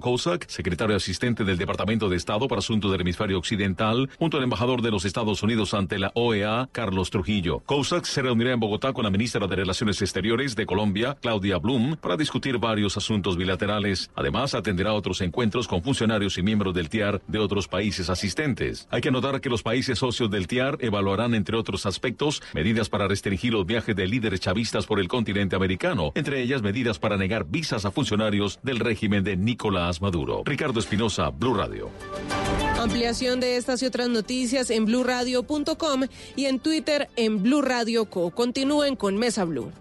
Kozak, secretario asistente del Departamento de Estado para Asuntos del Hemisferio Occidental, junto al embajador de los Estados Unidos ante la OEA, Carlos Trujillo. Kozak se reunirá en Bogotá con la ministra de Relaciones Exteriores de Colombia, Claudia Blum, para discutir varios asuntos bilaterales. Además, atenderá otros encuentros con funcionarios y miembros del TIAR de otros países asistentes. Hay que anotar que los países socios del TIAR evaluarán, entre otros aspectos, medidas para restringir los viajes de líderes chavistas por el continente americano, entre ellas medidas para negar visas a funcionarios del régimen de Nicolás Maduro. Ricardo Espinosa, Blue Radio. Ampliación de estas y otras noticias en bluradio.com y en Twitter en Blue Radio Co. Continúen con Mesa Blue.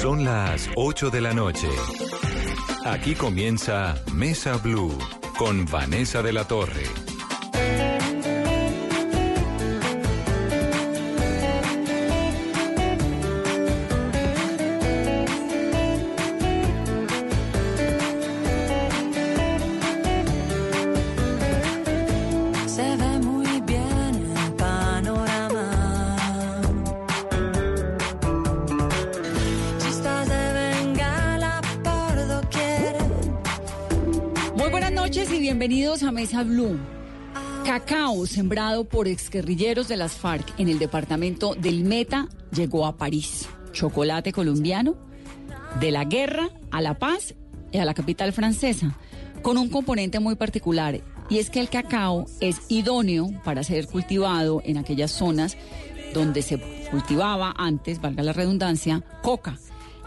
Son las 8 de la noche. Aquí comienza Mesa Blue con Vanessa de la Torre. Bienvenidos a Mesa Blue. Cacao sembrado por exguerrilleros de las FARC en el departamento del Meta llegó a París. Chocolate colombiano de la guerra a la paz y a la capital francesa, con un componente muy particular, y es que el cacao es idóneo para ser cultivado en aquellas zonas donde se cultivaba antes, valga la redundancia, coca.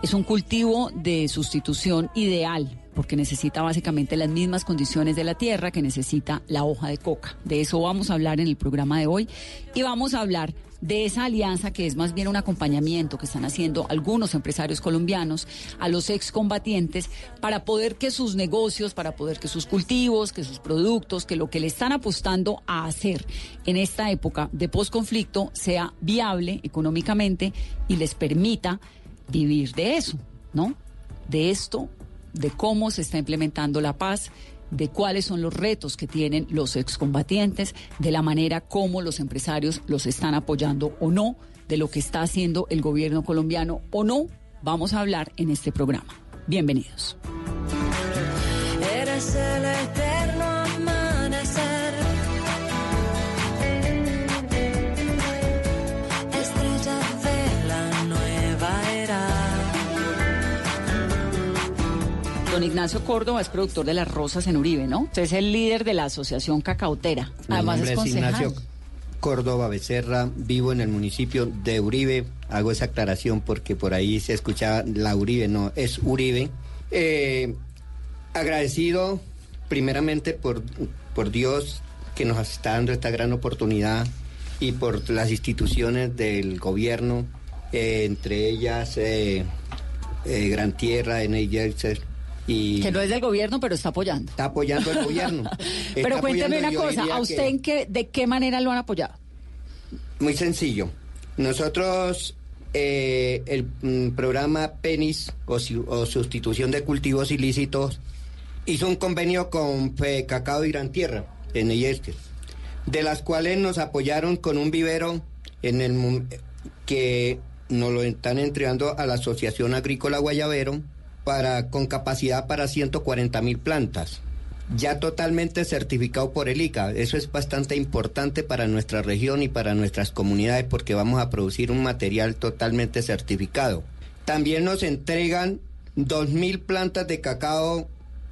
Es un cultivo de sustitución ideal porque necesita básicamente las mismas condiciones de la tierra que necesita la hoja de coca. De eso vamos a hablar en el programa de hoy y vamos a hablar de esa alianza que es más bien un acompañamiento que están haciendo algunos empresarios colombianos a los excombatientes para poder que sus negocios, para poder que sus cultivos, que sus productos, que lo que le están apostando a hacer en esta época de posconflicto sea viable económicamente y les permita vivir de eso, ¿no? De esto de cómo se está implementando la paz, de cuáles son los retos que tienen los excombatientes, de la manera como los empresarios los están apoyando o no, de lo que está haciendo el gobierno colombiano o no, vamos a hablar en este programa. Bienvenidos. Don Ignacio Córdoba es productor de Las Rosas en Uribe, ¿no? Usted es el líder de la Asociación Cacautera. Además es, Ignacio Córdoba Becerra, vivo en el municipio de Uribe. Hago esa aclaración porque por ahí se escuchaba la Uribe, no, es Uribe. Eh, agradecido primeramente por, por Dios que nos está dando esta gran oportunidad y por las instituciones del gobierno, eh, entre ellas eh, Gran Tierra, Que no es del gobierno, pero está apoyando. Está apoyando el gobierno. pero cuénteme una cosa, ¿a usted en qué, de qué manera lo han apoyado? Muy sencillo. Nosotros, eh, el mm, programa PENIS o, sustitución de cultivos ilícitos hizo un convenio con Cacao y Gran Tierra en el de las cuales nos apoyaron con un vivero en el que nos lo están entregando a la Asociación Agrícola Guayabero con capacidad para 140 mil plantas, ya totalmente certificado por el ICA. Eso es bastante importante para nuestra región y para nuestras comunidades porque vamos a producir un material totalmente certificado. También nos entregan 2.000 plantas de cacao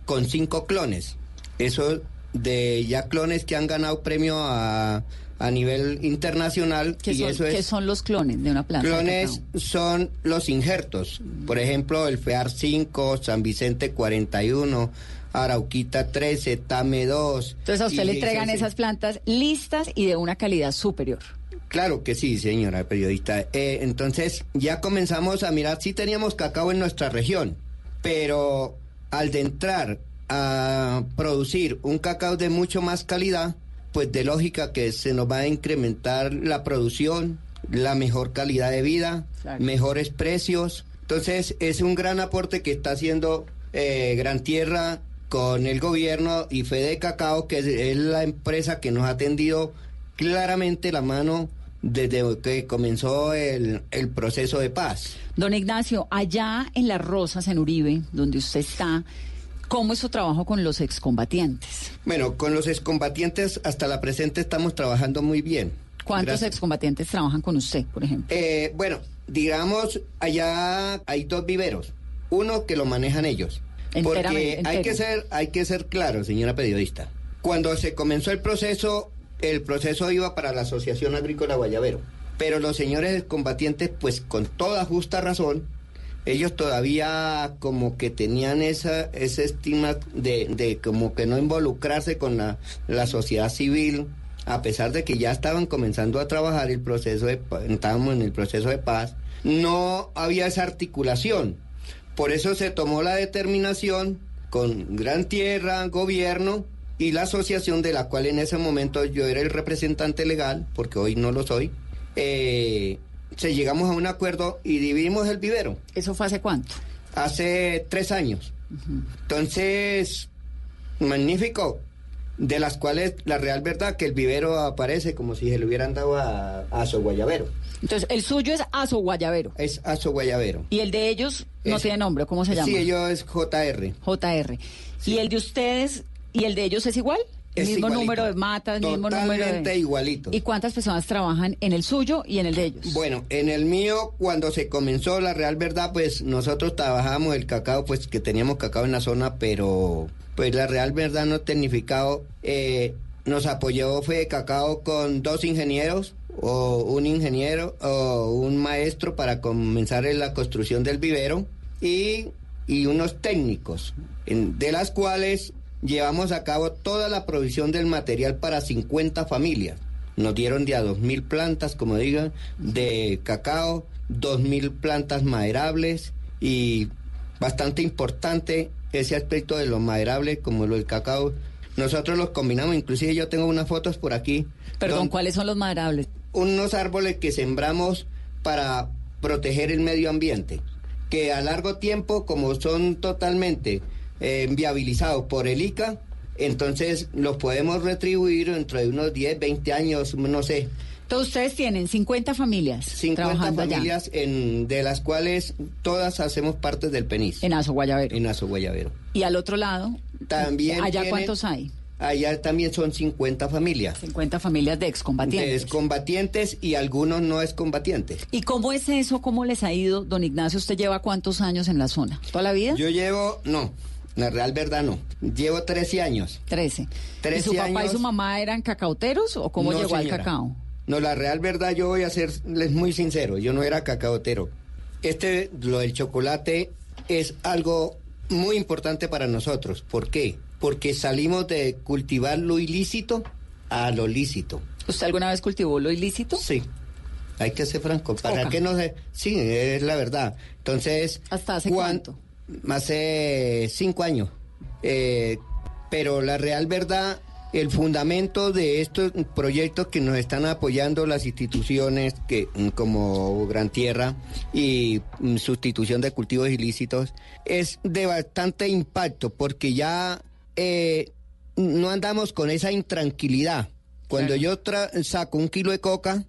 con 5 clones. Eso de ya clones que han ganado premio a a nivel internacional. ¿Qué, son, ¿qué son los clones de una planta? Clones son los injertos. Por ejemplo, el FEAR 5, San Vicente 41, Arauquita 13, Tame 2. Entonces a usted le entregan esas plantas listas y de una calidad superior. Claro que sí, señora periodista. Eh, entonces ya comenzamos a mirar si teníamos cacao en nuestra región, pero al de entrar a producir un cacao de mucho más calidad, pues de lógica que se nos va a incrementar la producción, la mejor calidad de vida, mejores precios. Entonces es un gran aporte que está haciendo eh, Gran Tierra con el gobierno y Fede Cacao, que es, la empresa que nos ha atendido claramente la mano desde que comenzó el, el, proceso de paz. Don Ignacio, allá en Las Rosas, en Uribe, donde usted está, ¿Cómo es su trabajo con los excombatientes? Bueno, con los excombatientes hasta la presente estamos trabajando muy bien. ¿Cuántos Gracias. excombatientes trabajan con usted, por ejemplo? Eh, bueno, digamos, allá hay dos viveros. Uno que lo manejan ellos. Porque hay que, ser, hay que ser claro, señora periodista. Cuando se comenzó el proceso, el proceso iba para la Asociación Agrícola Guayabero. Pero los señores combatientes, pues con toda justa razón, ellos todavía como que tenían esa, ese estigma de, de como que no involucrarse con la, la sociedad civil, a pesar de que ya estaban comenzando a trabajar el proceso de estábamos en el proceso de paz, no había esa articulación. Por eso se tomó la determinación con Gran Tierra, gobierno y la asociación de la cual en ese momento yo era el representante legal, porque hoy no lo soy, eh, se llegamos a un acuerdo y dividimos el vivero ¿Eso fue hace cuánto? hace tres años. Entonces, magnífico, de las cuales la real verdad que el vivero aparece como si se le hubieran dado a, a su guayabero. Entonces, el suyo es Aso Guayabero. Es a su guayabero. Y el de ellos no Es- tiene nombre, ¿cómo se llama? Sí, ellos es JR. JR. ¿Y el de ustedes y el de ellos es igual? El mismo igualito. número de matas, el mismo número de... igualito. ¿Y cuántas personas trabajan en el suyo y en el de ellos? Bueno, en el mío, cuando se comenzó la real verdad, pues nosotros trabajábamos el cacao, pues que teníamos cacao en la zona, pero pues la real verdad no tecnificado eh, nos apoyó fue cacao con dos ingenieros o un ingeniero o un maestro para comenzar en la construcción del vivero y, y unos técnicos, en- de las cuales llevamos a cabo toda la provisión del material para 50 familias. Nos dieron de a 2.000 plantas, como digan, de cacao, 2.000 plantas maderables y bastante importante ese aspecto de lo maderable como lo del cacao. Nosotros los combinamos, inclusive yo tengo unas fotos por aquí. Perdón, ¿cuáles son los maderables? unos árboles que sembramos para proteger el medio ambiente, que a largo tiempo, como son totalmente eh, viabilizados por el ICA, entonces los podemos retribuir dentro de unos 10, 20 años, no sé, Entonces, ustedes tienen 50 familias 50 trabajando allá familias en, de las cuales todas hacemos parte del PENIS, en Aso Guayabero. en Azo Guayabero. Y al otro lado, También ¿allá tienen- cuántos hay? Allá también son 50 familias. 50 familias de De excombatientes. excombatientes y algunos no excombatientes. ¿Y cómo es eso? ¿Cómo les ha ido, don Ignacio? ¿Usted lleva cuántos años en la zona? ¿Toda la vida? Yo llevo, no, la real verdad no. Llevo 13 años. Trece. ¿Y 13 su papá y su mamá eran cacauteros o cómo No, llegó al cacao? No, la real verdad yo voy a serles muy sincero, yo no era cacaotero. Este, lo del chocolate, es algo muy importante para nosotros. ¿Por qué? Porque salimos de cultivar lo ilícito a lo lícito. ¿Usted alguna vez cultivó lo ilícito? Sí. Hay que ser franco. ¿Para Coca. qué no se.? Sí, es la verdad. Entonces. ¿Hasta hace cuan- cuánto? Hace cinco años. Eh, pero la real verdad, el fundamento de estos proyectos que nos están apoyando las instituciones que mm, como Gran Tierra y mm, sustitución de cultivos ilícitos es de bastante impacto porque ya eh, no andamos con esa intranquilidad. Cuando Claro. yo tra- saco un kilo de coca,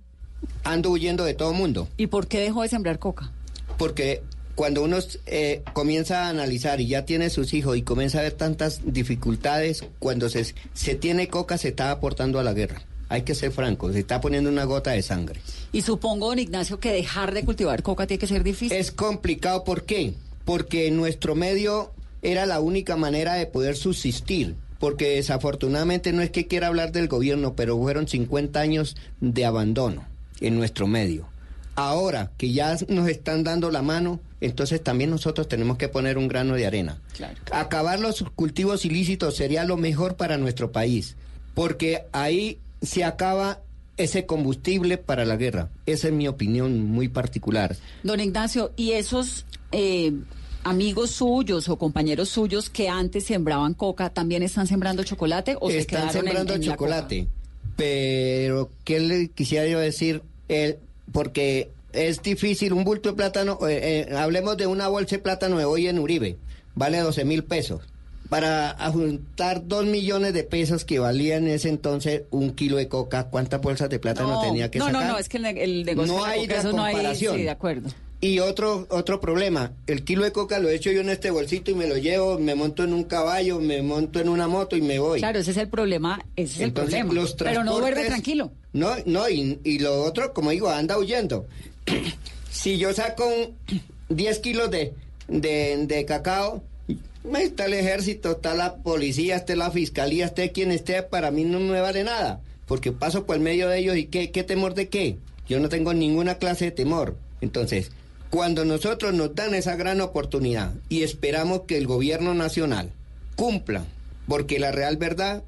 ando huyendo de todo mundo ¿Y por qué dejó de sembrar coca? porque cuando uno eh, comienza a analizar y ya tiene sus hijos y comienza a ver tantas dificultades, cuando se, se tiene coca se está aportando a la guerra. Hay que ser franco, se está poniendo una gota de sangre. Y supongo, don Ignacio, que dejar de cultivar coca tiene que ser difícil. Es complicado, ¿por qué? Porque en nuestro medio era la única manera de poder subsistir. Porque desafortunadamente no es que quiera hablar del gobierno, pero fueron 50 años de abandono en nuestro medio. Ahora que ya nos están dando la mano, entonces también nosotros tenemos que poner un grano de arena. Claro. Acabar los cultivos ilícitos sería lo mejor para nuestro país, porque ahí se acaba ese combustible para la guerra. Esa es mi opinión muy particular. Don Ignacio, ¿y esos eh, amigos suyos o compañeros suyos que antes sembraban coca también están sembrando chocolate o se Están quedaron en- sembrando en la chocolate, coca? pero ¿qué le quisiera yo decir? Porque es difícil, un bulto de plátano, eh, eh, hablemos de una bolsa de plátano de hoy en Uribe, vale 12 mil pesos. Para juntar dos millones de pesos que valía en ese entonces un kilo de coca, ¿cuántas bolsas de plátano No, tenía que no, sacar? no, no, es que el, el negocio No de hay coca, eso no hay, comparación. sí, de acuerdo. Y otro, otro problema, el kilo de coca lo echo yo en este bolsito y me lo llevo, me monto en un caballo, me monto en una moto y me voy. Claro, ese es el problema, ese es Entonces, el problema. los Pero no duerme tranquilo. No, no, y, y lo otro, como digo, anda huyendo. si yo saco un 10 kilos de, de, cacao, está el ejército, está la policía, está la fiscalía, esté quien esté, para mí no me vale nada. Porque paso por el medio de ellos y ¿qué, qué temor de qué? Yo no tengo ninguna clase de temor. Entonces, cuando nosotros nos dan esa gran oportunidad y esperamos que el gobierno nacional cumpla, porque la real verdad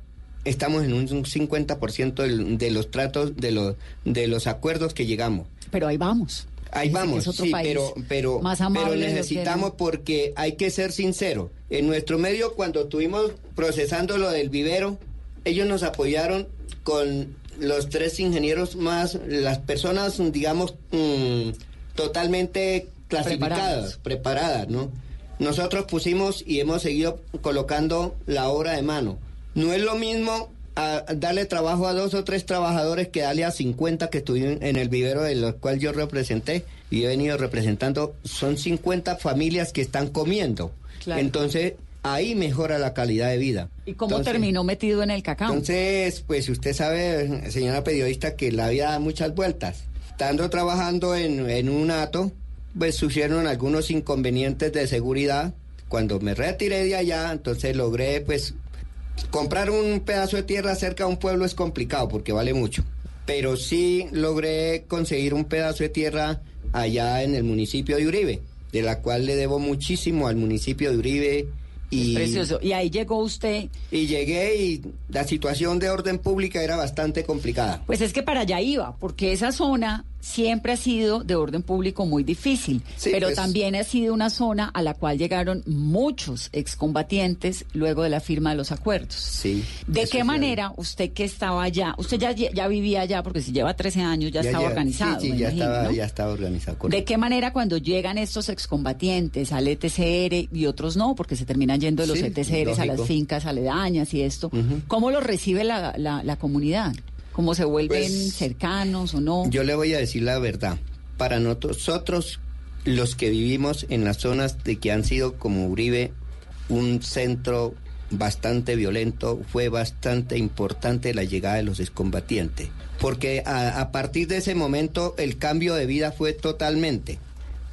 estamos en un 50% del- de los tratos, de los, de los acuerdos que llegamos. Pero ahí vamos. Ahí vamos, es otro sí, país pero, pero, más pero amable necesitamos porque hay que ser sincero. En nuestro medio, cuando estuvimos procesando lo del vivero, ellos nos apoyaron con los tres ingenieros más, las personas, digamos, mm, totalmente clasificadas, preparadas, ¿no? Nosotros pusimos y hemos seguido colocando la obra de mano. No es lo mismo a darle trabajo a dos o tres trabajadores que darle a 50 que estuvieron en el vivero de los cual yo representé y he venido representando. Son 50 familias que están comiendo. Claro. Entonces, ahí mejora la calidad de vida. ¿Y cómo Entonces- terminó metido en el cacao? entonces, pues usted sabe, señora periodista, que la vida da muchas vueltas. Estando trabajando en, en un ato, pues surgieron algunos inconvenientes de seguridad. Cuando me retiré de allá, entonces logré, pues, comprar un pedazo de tierra cerca de un pueblo es complicado porque vale mucho. Pero sí logré conseguir un pedazo de tierra allá en el municipio de Uribe, de la cual le debo muchísimo al municipio de Uribe. Y, Precioso. Y ahí llegó usted. y llegué y la situación de orden pública era bastante complicada. Pues es que para allá iba, porque esa zona siempre ha sido de orden público muy difícil, Sí, pero también ha sido una zona a la cual llegaron muchos excombatientes luego de la firma de los acuerdos. Sí. ¿De qué manera usted que estaba allá, usted ya, ya vivía allá, porque si lleva 13 años ya, estaba ya- organizado? Sí, sí, me ya, imagino, estaba, ¿no? ya estaba organizado. correcto. ¿De qué manera cuando llegan estos excombatientes al ETCR y otros no, porque se terminan yendo de los Sí, ETCRs a las fincas aledañas y esto? ¿Cómo lo recibe la, la, la comunidad? ¿Cómo se vuelven Pues, cercanos o no? Yo le voy a decir la verdad. Para nosotros, los que vivimos en las zonas de que han sido como Uribe, un centro bastante violento, fue bastante importante la llegada de los excombatientes. Porque a, a partir de ese momento el cambio de vida fue totalmente.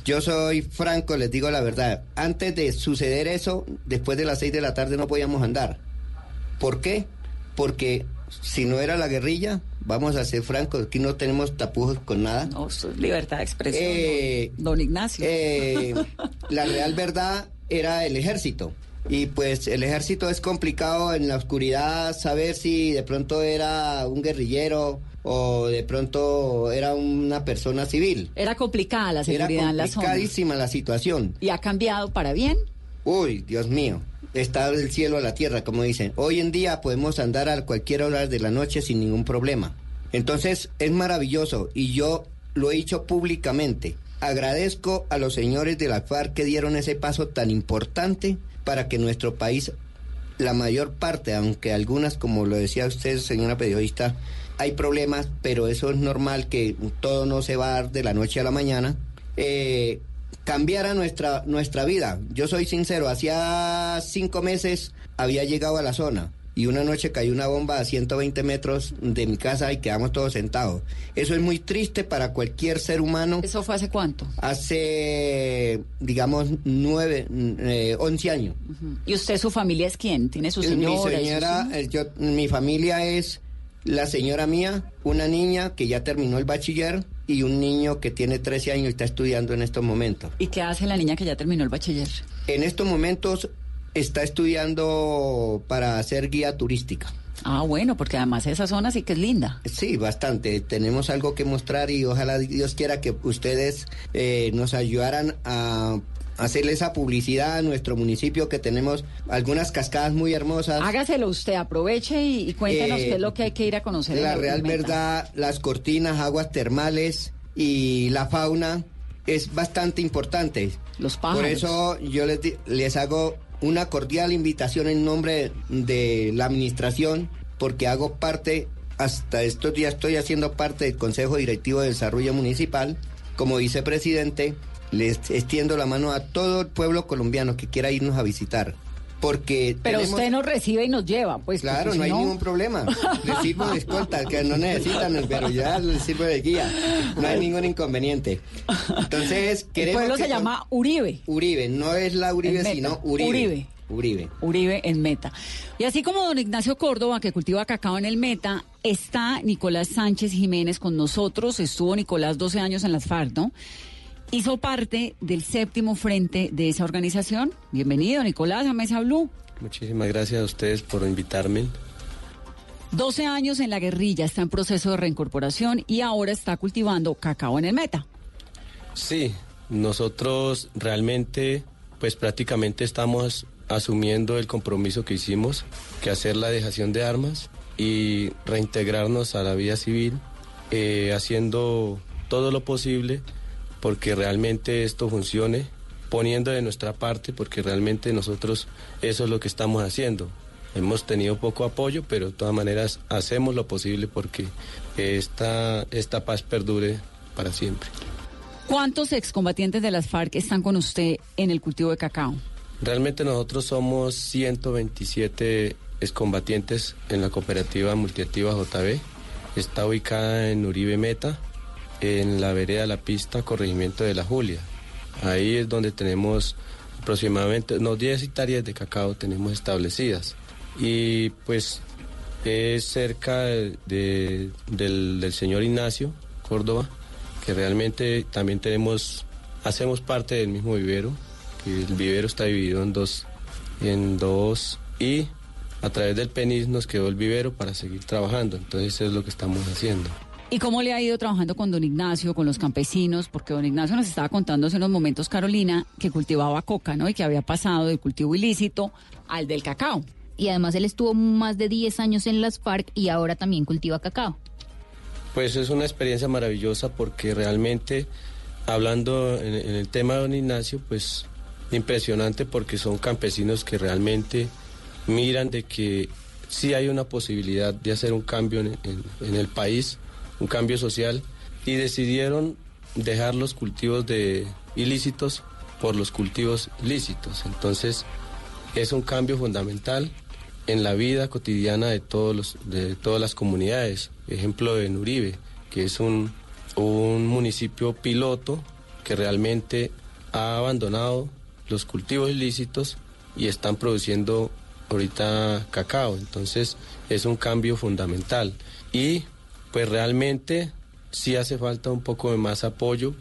Yo soy franco, les digo la verdad. Antes de suceder eso, después de las seis de la tarde no podíamos andar. ¿Por qué? Porque si no era la guerrilla, vamos a ser francos, aquí no tenemos tapujos con nada. No, es libertad de expresión. Eh, don, don Ignacio. Eh, la real verdad era el ejército. Y pues el ejército es complicado en la oscuridad saber si de pronto era un guerrillero o de pronto era una persona civil. Era complicada la Era seguridad en la zona. complicadísima la situación. ¿Y ha cambiado para bien? Uy, Dios mío, está del cielo a la tierra, como dicen. Hoy en día podemos andar a cualquier hora de la noche sin ningún problema. Entonces es maravilloso y yo lo he dicho públicamente. Agradezco a los señores de la FARC que dieron ese paso tan importante para que nuestro país, la mayor parte, aunque algunas, como lo decía usted, señora periodista, hay problemas, pero eso es normal que todo no se va a dar de la noche a la mañana. Eh, cambiara nuestra, nuestra vida. Yo soy sincero, hacía cinco meses había llegado a la zona y una noche cayó una bomba a 120 metros de mi casa y quedamos todos sentados. Eso es muy triste para cualquier ser humano. ¿Eso fue hace cuánto? Hace, digamos, nueve, eh, once años. Ujú. ¿Y usted, su familia es quién? ¿Tiene su señora? mi señora, eh, yo, mi familia es la señora mía, una niña que ya terminó el bachiller y un niño que tiene 13 años y está estudiando en estos momentos. ¿Y qué hace la niña que ya terminó el bachiller? En estos momentos está estudiando para ser guía turística. Ah, bueno, porque además esa zona sí que es linda. Sí, bastante. Tenemos algo que mostrar y ojalá Dios quiera que ustedes eh, nos ayudaran a hacerle esa publicidad a nuestro municipio que tenemos algunas cascadas muy hermosas. Hágaselo usted, aproveche y, y cuéntenos Eh, qué es lo que hay que ir a conocer. La el real verdad, las cortinas, aguas termales y la fauna es bastante importante. Los pájaros. Por eso yo les, les hago una cordial invitación en nombre de la administración, porque hago parte, hasta estos días estoy haciendo parte del Consejo Directivo de Desarrollo Municipal como vicepresidente les extiendo la mano a todo el pueblo colombiano que quiera irnos a visitar. Porque Pero tenemos- usted nos recibe y nos lleva, pues. Claro, no hay ningún problema. Les sirvo de escolta, que no necesitan, pero ya les sirvo de guía. No hay ningún inconveniente. Entonces, El queremos. pueblo que se con- llama Uribe. Uribe, no es la Uribe, sino Uribe. Uribe. Uribe. Uribe en Meta. Y así como don Ignacio Córdoba, que cultiva cacao en el Meta, está Nicolás Sánchez Jiménez con nosotros. Estuvo Nicolás 12 años en las FARC, ¿no? Hizo parte del séptimo frente de esa organización. Bienvenido, Nicolás, a Mesa Blue. Muchísimas gracias a ustedes por invitarme. 12 años en la guerrilla, está en proceso de reincorporación y ahora está cultivando cacao en el Meta. Sí, nosotros realmente, pues prácticamente estamos asumiendo el compromiso que hicimos, que hacer la dejación de armas y reintegrarnos a la vida civil, eh, haciendo todo lo posible porque realmente esto funcione, poniendo de nuestra parte, porque realmente nosotros eso es lo que estamos haciendo. Hemos tenido poco apoyo, pero de todas maneras hacemos lo posible porque esta, esta paz perdure para siempre. ¿Cuántos excombatientes de las FARC están con usted en el cultivo de cacao? Realmente nosotros somos 127 excombatientes en la cooperativa multiactiva JB. Está ubicada en Uribe Meta, en la vereda La Pista, corregimiento de la Julia. Ahí es donde tenemos aproximadamente unos 10 hectáreas de cacao tenemos establecidas. Y pues es cerca de- de- del, del señor Ignacio Córdoba, que realmente también tenemos, hacemos parte del mismo vivero, que el vivero está dividido en dos, en dos y a través del PENIS nos quedó el vivero para seguir trabajando, entonces eso es lo que estamos haciendo. ¿Y cómo le ha ido trabajando con don Ignacio, con los campesinos? Porque don Ignacio nos estaba contando hace unos momentos, Carolina, que cultivaba coca, ¿no? Y que había pasado del cultivo ilícito al del cacao. Y además él estuvo más de 10 años en las FARC y ahora también cultiva cacao. Pues es una experiencia maravillosa porque realmente, hablando en, en el tema de don Ignacio, pues impresionante porque son campesinos que realmente miran de que sí hay una posibilidad de hacer un cambio en, en- en el país, un cambio social, y decidieron dejar los cultivos de ilícitos por los cultivos lícitos. Entonces, es un cambio fundamental en la vida cotidiana de todos los de todas las comunidades. Ejemplo en Uribe, que es un, un municipio piloto que realmente ha abandonado los cultivos ilícitos y están produciendo ahorita cacao. Entonces es un cambio fundamental. Y pues realmente sí hace falta un poco de más apoyo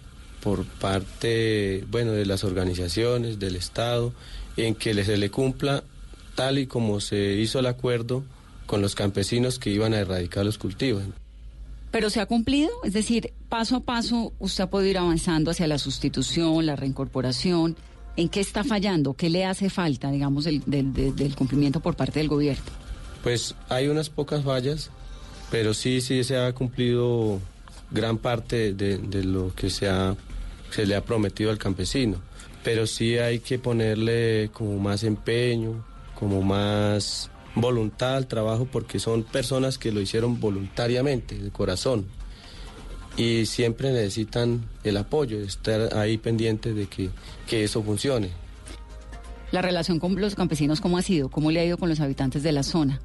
por parte, bueno, de las organizaciones, del Estado, en que se le cumpla tal y como se hizo el acuerdo con los campesinos que iban a erradicar los cultivos. Pero se ha cumplido, es decir, paso a paso usted ha podido ir avanzando hacia la sustitución, la reincorporación. ¿En qué está fallando? ¿Qué le hace falta, digamos, del- del cumplimiento por parte del gobierno? Pues hay unas pocas fallas, pero sí, sí se ha cumplido gran parte de, lo que se, ha, le ha prometido al campesino. Pero sí hay que ponerle como más empeño, como más voluntad al trabajo, porque son personas que lo hicieron voluntariamente, de corazón. Y siempre necesitan el apoyo, estar ahí pendientes de que, que eso funcione. La relación con los campesinos, ¿cómo ha sido? ¿Cómo le ha ido con los habitantes de la zona?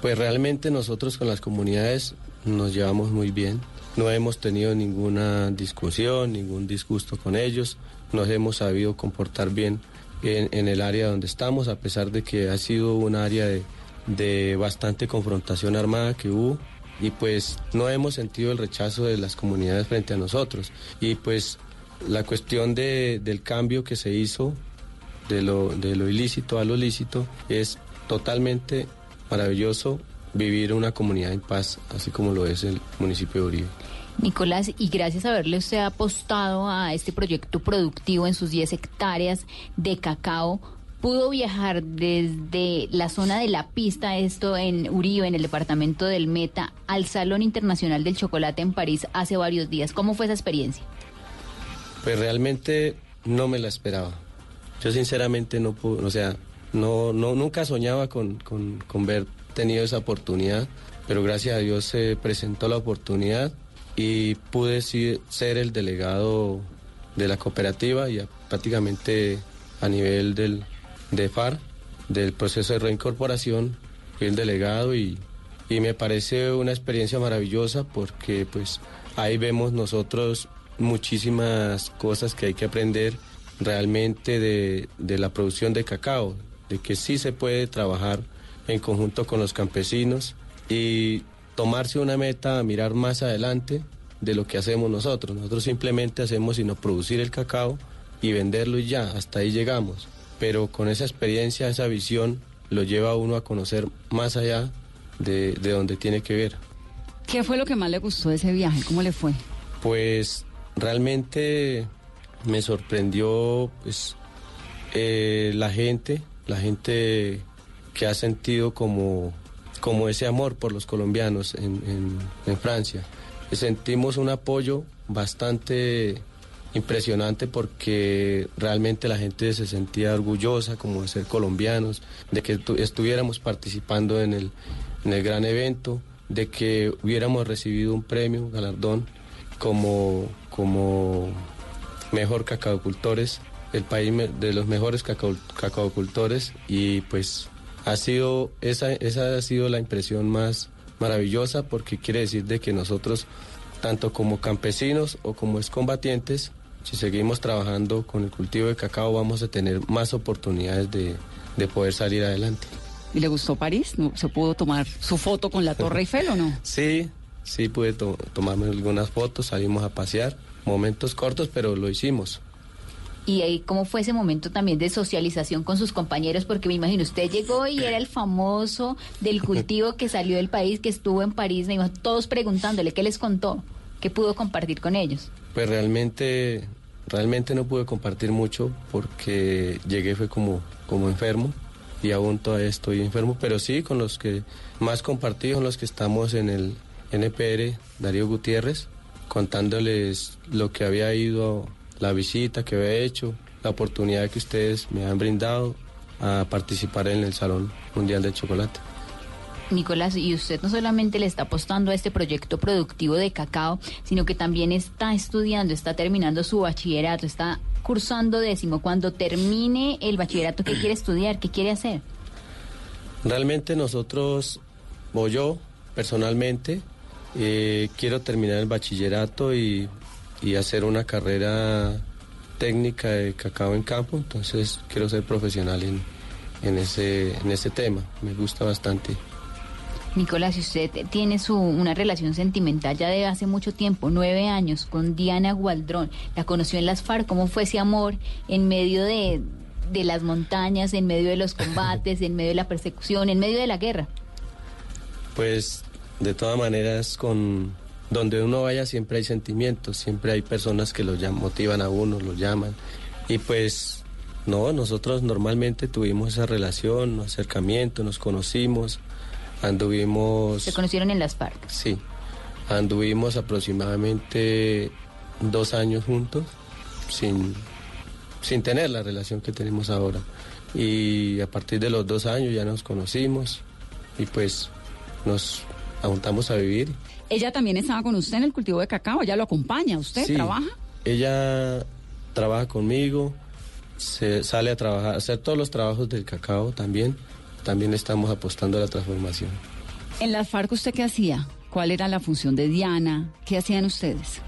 Pues realmente nosotros con las comunidades nos llevamos muy bien. No hemos tenido ninguna discusión, ningún disgusto con ellos. Nos hemos sabido comportar bien en, el área donde estamos, a pesar de que ha sido un área de, de bastante confrontación armada que hubo. Y pues no hemos sentido el rechazo de las comunidades frente a nosotros. Y pues la cuestión de- del cambio que se hizo de lo, de lo ilícito a lo lícito, es totalmente maravilloso vivir una comunidad en paz, así como lo es el municipio de Uribe. Nicolás, y gracias a haberle usted apostado a este proyecto productivo en sus 10 hectáreas de cacao, pudo viajar desde la zona de la pista, esto en Uribe, en el departamento del Meta, al Salón Internacional del Chocolate en París hace varios días. ¿Cómo fue esa experiencia? Pues realmente no me la esperaba. Yo sinceramente no pude, o sea, no, no, nunca soñaba con, con, con ver tenido esa oportunidad, pero gracias a Dios se presentó la oportunidad y pude ser el delegado de la cooperativa y prácticamente a nivel del, de FAR, del proceso de reincorporación, fui el delegado y, y me parece una experiencia maravillosa porque pues ahí vemos nosotros muchísimas cosas que hay que aprender realmente de, de, la producción de cacao, de que sí se puede trabajar en conjunto con los campesinos y tomarse una meta a mirar más adelante de lo que hacemos nosotros. Nosotros simplemente hacemos sino producir el cacao y venderlo y ya, hasta ahí llegamos. Pero con esa experiencia, esa visión, lo lleva a uno a conocer más allá de, de donde tiene que ver. ¿Qué fue lo que más le gustó de ese viaje? ¿Cómo le fue? Pues realmente me sorprendió pues, eh, la gente, la gente que ha sentido como, como ese amor por los colombianos en, en, Francia. Sentimos un apoyo bastante impresionante porque realmente la gente se sentía orgullosa como de ser colombianos, de que estuviéramos participando en el, en el gran evento, de que hubiéramos recibido un premio, galardón como, como mejor cacaocultores, el país de los mejores cacao, cacaocultores y pues ha sido, esa, esa ha sido la impresión más maravillosa porque quiere decir de que nosotros, tanto como campesinos o como excombatientes, si seguimos trabajando con el cultivo de cacao vamos a tener más oportunidades de, de poder salir adelante. ¿Y le gustó París? ¿Se pudo tomar su foto con la Torre Eiffel o no? Sí, sí pude to tomarme algunas fotos, salimos a pasear, momentos cortos, pero lo hicimos. ¿Y ahí cómo fue ese momento también de socialización con sus compañeros? Porque me imagino, usted llegó y era el famoso del cultivo que salió del país, que estuvo en París, me imagino, todos preguntándole qué les contó, qué pudo compartir con ellos. Pues realmente, realmente no pude compartir mucho porque llegué fue como, como enfermo y aún todavía estoy enfermo, pero sí con los que más compartí, con los que estamos en el NPR, Darío Gutiérrez, contándoles lo que había ido, la visita que había hecho, la oportunidad que ustedes me han brindado a participar en el Salón Mundial del Chocolate. Nicolás, y usted no solamente le está apostando a este proyecto productivo de cacao, sino que también está estudiando, está terminando su bachillerato, está cursando décimo. Cuando termine el bachillerato, ¿qué quiere estudiar? ¿Qué quiere hacer? Realmente nosotros, o yo personalmente, eh, quiero terminar el bachillerato y, y hacer una carrera técnica de cacao en campo, entonces quiero ser profesional en, en, ese, en ese tema, me gusta bastante. Nicolás, usted tiene su, una relación sentimental ya de hace mucho tiempo, nueve años, con Diana Gualdrón. La conoció en las FARC. ¿Cómo fue ese amor en medio de, de las montañas, en medio de los combates, en medio de la persecución, en medio de la guerra? Pues de todas maneras, con donde uno vaya siempre hay sentimientos, siempre hay personas que lo motivan a uno, lo llaman. Y pues no, nosotros normalmente tuvimos esa relación, acercamiento, nos conocimos Anduvimos... ¿Se conocieron en las FARC? Sí, anduvimos aproximadamente dos años juntos sin, sin tener la relación que tenemos ahora. Y a partir de los dos años ya nos conocimos y pues nos juntamos a vivir. ¿Ella también estaba con usted en el cultivo de cacao? ¿Ella lo acompaña? ¿Usted sí, trabaja? Ella trabaja conmigo, se sale a trabajar, a hacer todos los trabajos del cacao también también estamos apostando a la transformación. ¿En las FARC usted qué hacía? ¿Cuál era la función de Diana? ¿Qué hacían ustedes?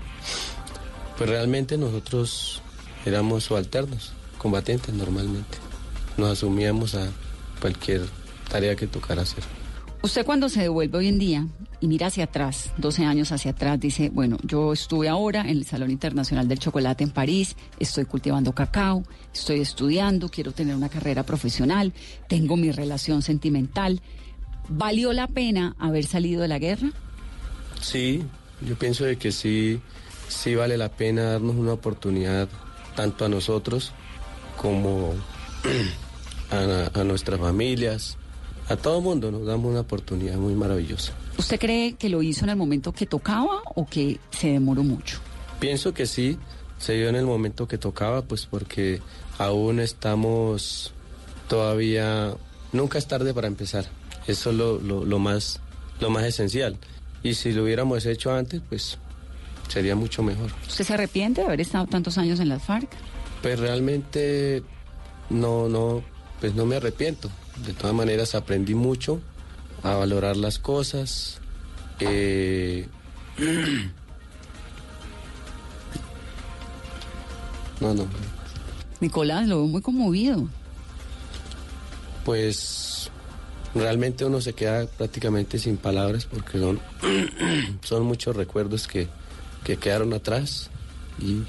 Pues realmente nosotros éramos subalternos, combatientes normalmente. Nos asumíamos a cualquier tarea que tocara hacer. Usted cuando se devuelve hoy en día y mira hacia atrás, 12 años hacia atrás, dice, bueno, yo estuve ahora en el Salón Internacional del Chocolate en París, estoy cultivando cacao, estoy estudiando, quiero tener una carrera profesional, tengo mi relación sentimental. ¿Valió la pena haber salido de la guerra? Sí, yo pienso de que sí, sí vale la pena darnos una oportunidad tanto a nosotros como a, a nuestras familias, a todo mundo nos damos una oportunidad muy maravillosa. ¿Usted cree que lo hizo en el momento que tocaba o que se demoró mucho? Pienso que sí, se dio en el momento que tocaba, pues porque aún estamos todavía, nunca es tarde para empezar. Eso es lo, lo, lo más, lo más esencial. Y si lo hubiéramos hecho antes, pues sería mucho mejor. ¿Usted se arrepiente de haber estado tantos años en las FARC? Pues realmente no, no, pues no me arrepiento. De todas maneras aprendí mucho a valorar las cosas. Eh, no, no. Nicolás, lo veo muy conmovido. Pues realmente uno se queda prácticamente sin palabras porque son, son muchos recuerdos que, que quedaron atrás y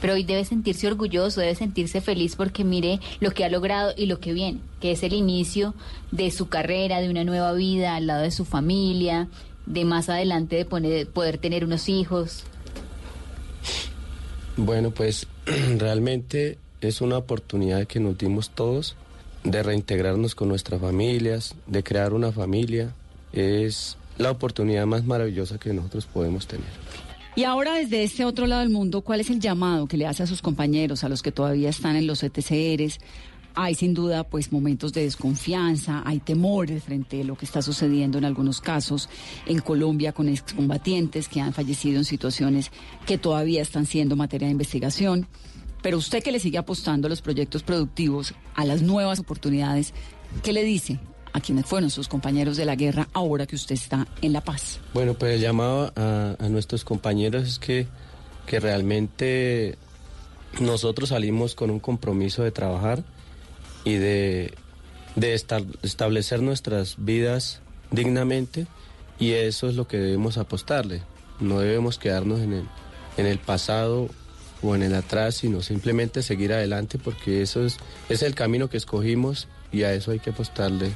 pero hoy debe sentirse orgulloso, debe sentirse feliz porque mire lo que ha logrado y lo que viene, que es el inicio de su carrera, de una nueva vida al lado de su familia, de más adelante de poder tener unos hijos. Bueno, pues realmente es una oportunidad que nos dimos todos de reintegrarnos con nuestras familias, de crear una familia. Es la oportunidad más maravillosa que nosotros podemos tener. Y ahora desde este otro lado del mundo, ¿cuál es el llamado que le hace a sus compañeros, a los que todavía están en los ETCRs? Hay sin duda pues momentos de desconfianza, hay temores frente a lo que está sucediendo en algunos casos en Colombia con excombatientes que han fallecido en situaciones que todavía están siendo materia de investigación. Pero usted que le sigue apostando a los proyectos productivos, a las nuevas oportunidades, ¿qué le dice a quienes fueron sus compañeros de la guerra ahora que usted está en La Paz? Bueno, pues el llamado a, nuestros compañeros es que, que realmente nosotros salimos con un compromiso de trabajar y de, de establecer nuestras vidas dignamente y eso es lo que debemos apostarle. No debemos quedarnos en el, en el pasado o en el atrás, sino simplemente seguir adelante porque eso es, es el camino que escogimos y a eso hay que apostarle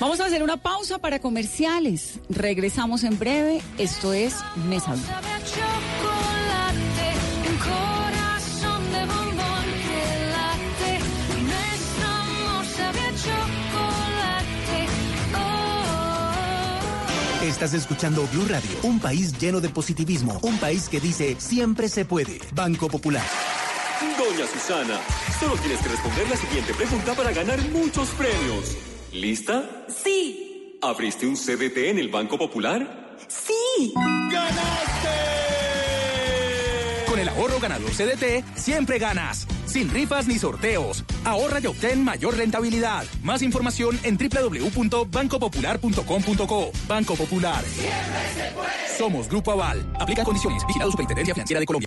Vamos a hacer una pausa para comerciales. Regresamos en breve. Esto es Mesa Estás escuchando Blue Radio, un país lleno de positivismo, un país que dice siempre se puede. Banco Popular. Doña Susana, solo tienes que responder la siguiente pregunta para ganar muchos premios. ¿Lista? Sí. ¿Abriste un CDT en el Banco Popular? Sí. ¡Ganaste! Con el ahorro ganador CDT, siempre ganas. Sin rifas ni sorteos. Ahorra y obtén mayor rentabilidad. Más información en www.bancopopular.com.co. Banco Popular. Siempre se puede. Somos Grupo Aval. Aplica condiciones. Vigilado Superintendencia Financiera de Colombia.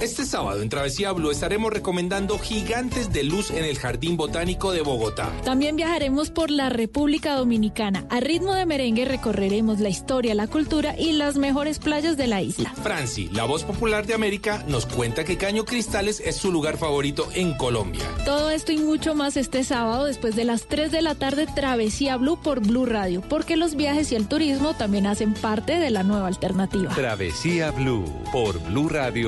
Este sábado en Travesía Blue estaremos recomendando Gigantes de Luz en el Jardín Botánico de Bogotá. También viajaremos por la República Dominicana. A ritmo de merengue recorreremos la historia, la cultura y las mejores playas de la isla. Franci, la voz popular de América, nos cuenta que Caño Cristales es su lugar favorito en Colombia. Todo esto y mucho más este sábado después de las 3 de la tarde Travesía Blue por Blue Radio, porque los viajes y el turismo también hacen parte de la nueva alternativa. Travesía Blue por Blue Radio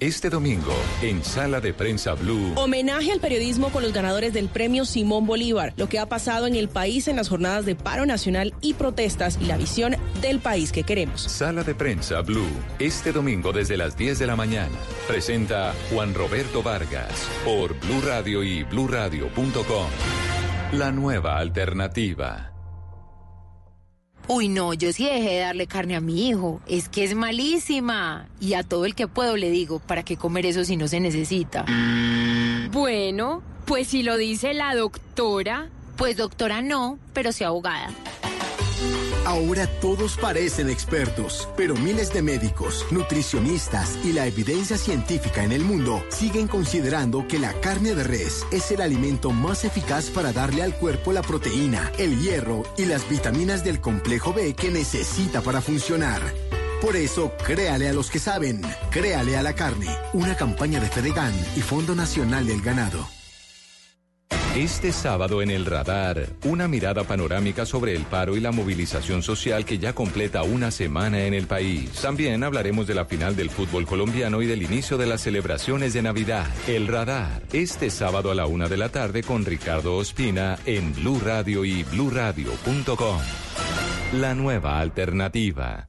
Este domingo, en Sala de Prensa Blue. Homenaje al periodismo con los ganadores del premio Simón Bolívar, lo que ha pasado en el país en las jornadas de paro nacional y protestas y la visión del país que queremos. Sala de Prensa Blue, este domingo desde las 10 de la mañana. Presenta Juan Roberto Vargas por Blue Radio y bluradio.com. La nueva alternativa. Uy, no, yo sí dejé de darle carne a mi hijo. Es que es malísima. Y a todo el que puedo le digo, ¿para qué comer eso si no se necesita? Bueno, pues si lo dice la doctora. Pues doctora no, pero sí abogada. Ahora todos parecen expertos, pero miles de médicos, nutricionistas y la evidencia científica en el mundo siguen considerando que la carne de res es el alimento más eficaz para darle al cuerpo la proteína, el hierro y las vitaminas del complejo B que necesita para funcionar. Por eso, créale a los que saben, créale a la carne. Una campaña de Fedegan y Fondo Nacional del Ganado. Este sábado en el radar, una mirada panorámica sobre el paro y la movilización social que ya completa una semana en el país. También hablaremos de la final del fútbol colombiano y del inicio de las celebraciones de Navidad. El radar, este sábado a la una de la tarde con Ricardo Ospina en Blue Radio y bluradio.com. La nueva alternativa.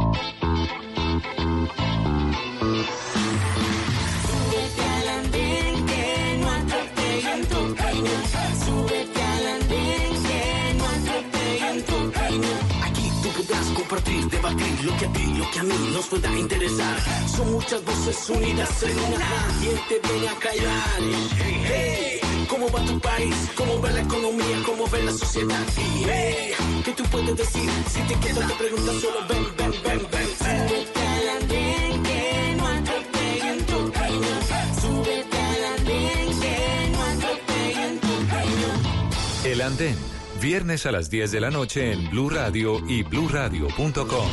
Compartir, debatir lo que a ti, lo que a mí nos pueda interesar. Son muchas voces unidas en una. ¿Quién te viene a callar? Hey, ¿Cómo va tu país? ¿Cómo va la economía? ¿Cómo va la sociedad? Hey, ¿qué tú puedes decir? Si te quedas te preguntas solo ven, ven, ven, ven. Súbete al andén que no atropellen tu peña. Súbete andén que no atropellen tu. El Andén, viernes a las 10 de la noche en Blue Radio y bluradio.com.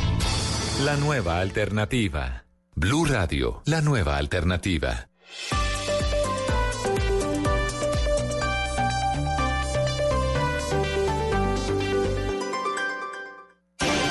La nueva alternativa. Blue Radio, la nueva alternativa.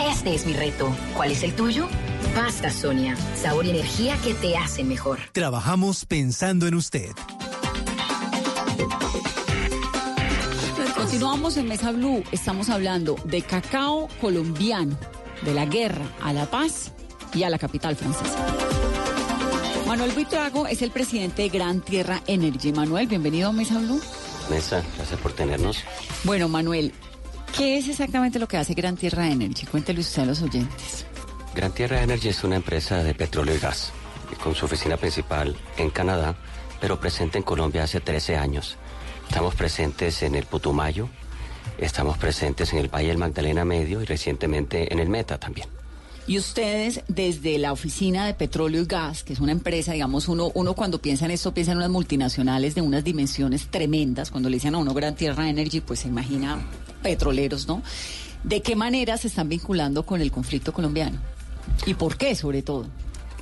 Este es mi reto. ¿Cuál es el tuyo? Pasta Sonia, sabor y energía que te hacen mejor. Trabajamos pensando en usted. Continuamos en Mesa Blue. Estamos hablando de cacao colombiano, de la guerra a la paz y a la capital francesa. Manuel Buitrago es el presidente de Gran Tierra Energy. Manuel, bienvenido a Mesa Blue. Mesa, gracias por tenernos. Bueno, Manuel, ¿qué es exactamente lo que hace Gran Tierra Energy? Cuéntele usted a los oyentes. Gran Tierra Energy es una empresa de petróleo y gas, con su oficina principal en Canadá, pero presente en Colombia hace 13 años. Estamos presentes en el Putumayo, estamos presentes en el Valle del Magdalena Medio y recientemente en el Meta también. Y ustedes, desde la oficina de petróleo y gas, que es una empresa, digamos, uno, uno cuando piensa en esto, piensa en unas multinacionales de unas dimensiones tremendas. Cuando le dicen a uno Gran Tierra Energy, pues se imagina petroleros, ¿no? ¿De qué manera se están vinculando con el conflicto colombiano? ¿Y por qué, sobre todo?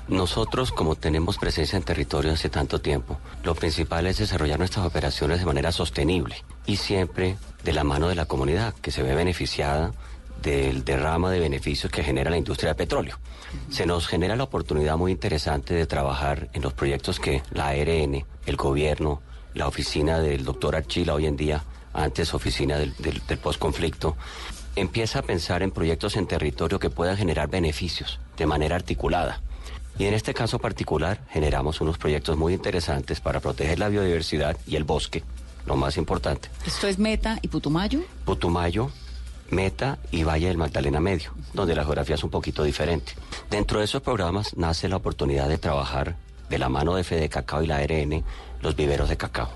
Nosotros, como tenemos presencia en territorio hace tanto tiempo, lo principal es desarrollar nuestras operaciones de manera sostenible y siempre de la mano de la comunidad, que se ve beneficiada del derrama de beneficios que genera la industria de petróleo. Se nos genera la oportunidad muy interesante de trabajar en los proyectos que la ARN, el gobierno, la oficina del doctor Archila hoy en día, antes oficina del, del, del postconflicto, empieza a pensar en proyectos en territorio que puedan generar beneficios de manera articulada. Y en este caso particular generamos unos proyectos muy interesantes para proteger la biodiversidad y el bosque, lo más importante. Esto es Meta y Putumayo. Putumayo, Meta y Valle del Magdalena Medio, donde la geografía es un poquito diferente. Dentro de esos programas nace la oportunidad de trabajar de la mano de Fede Cacao y la ARN los viveros de cacao.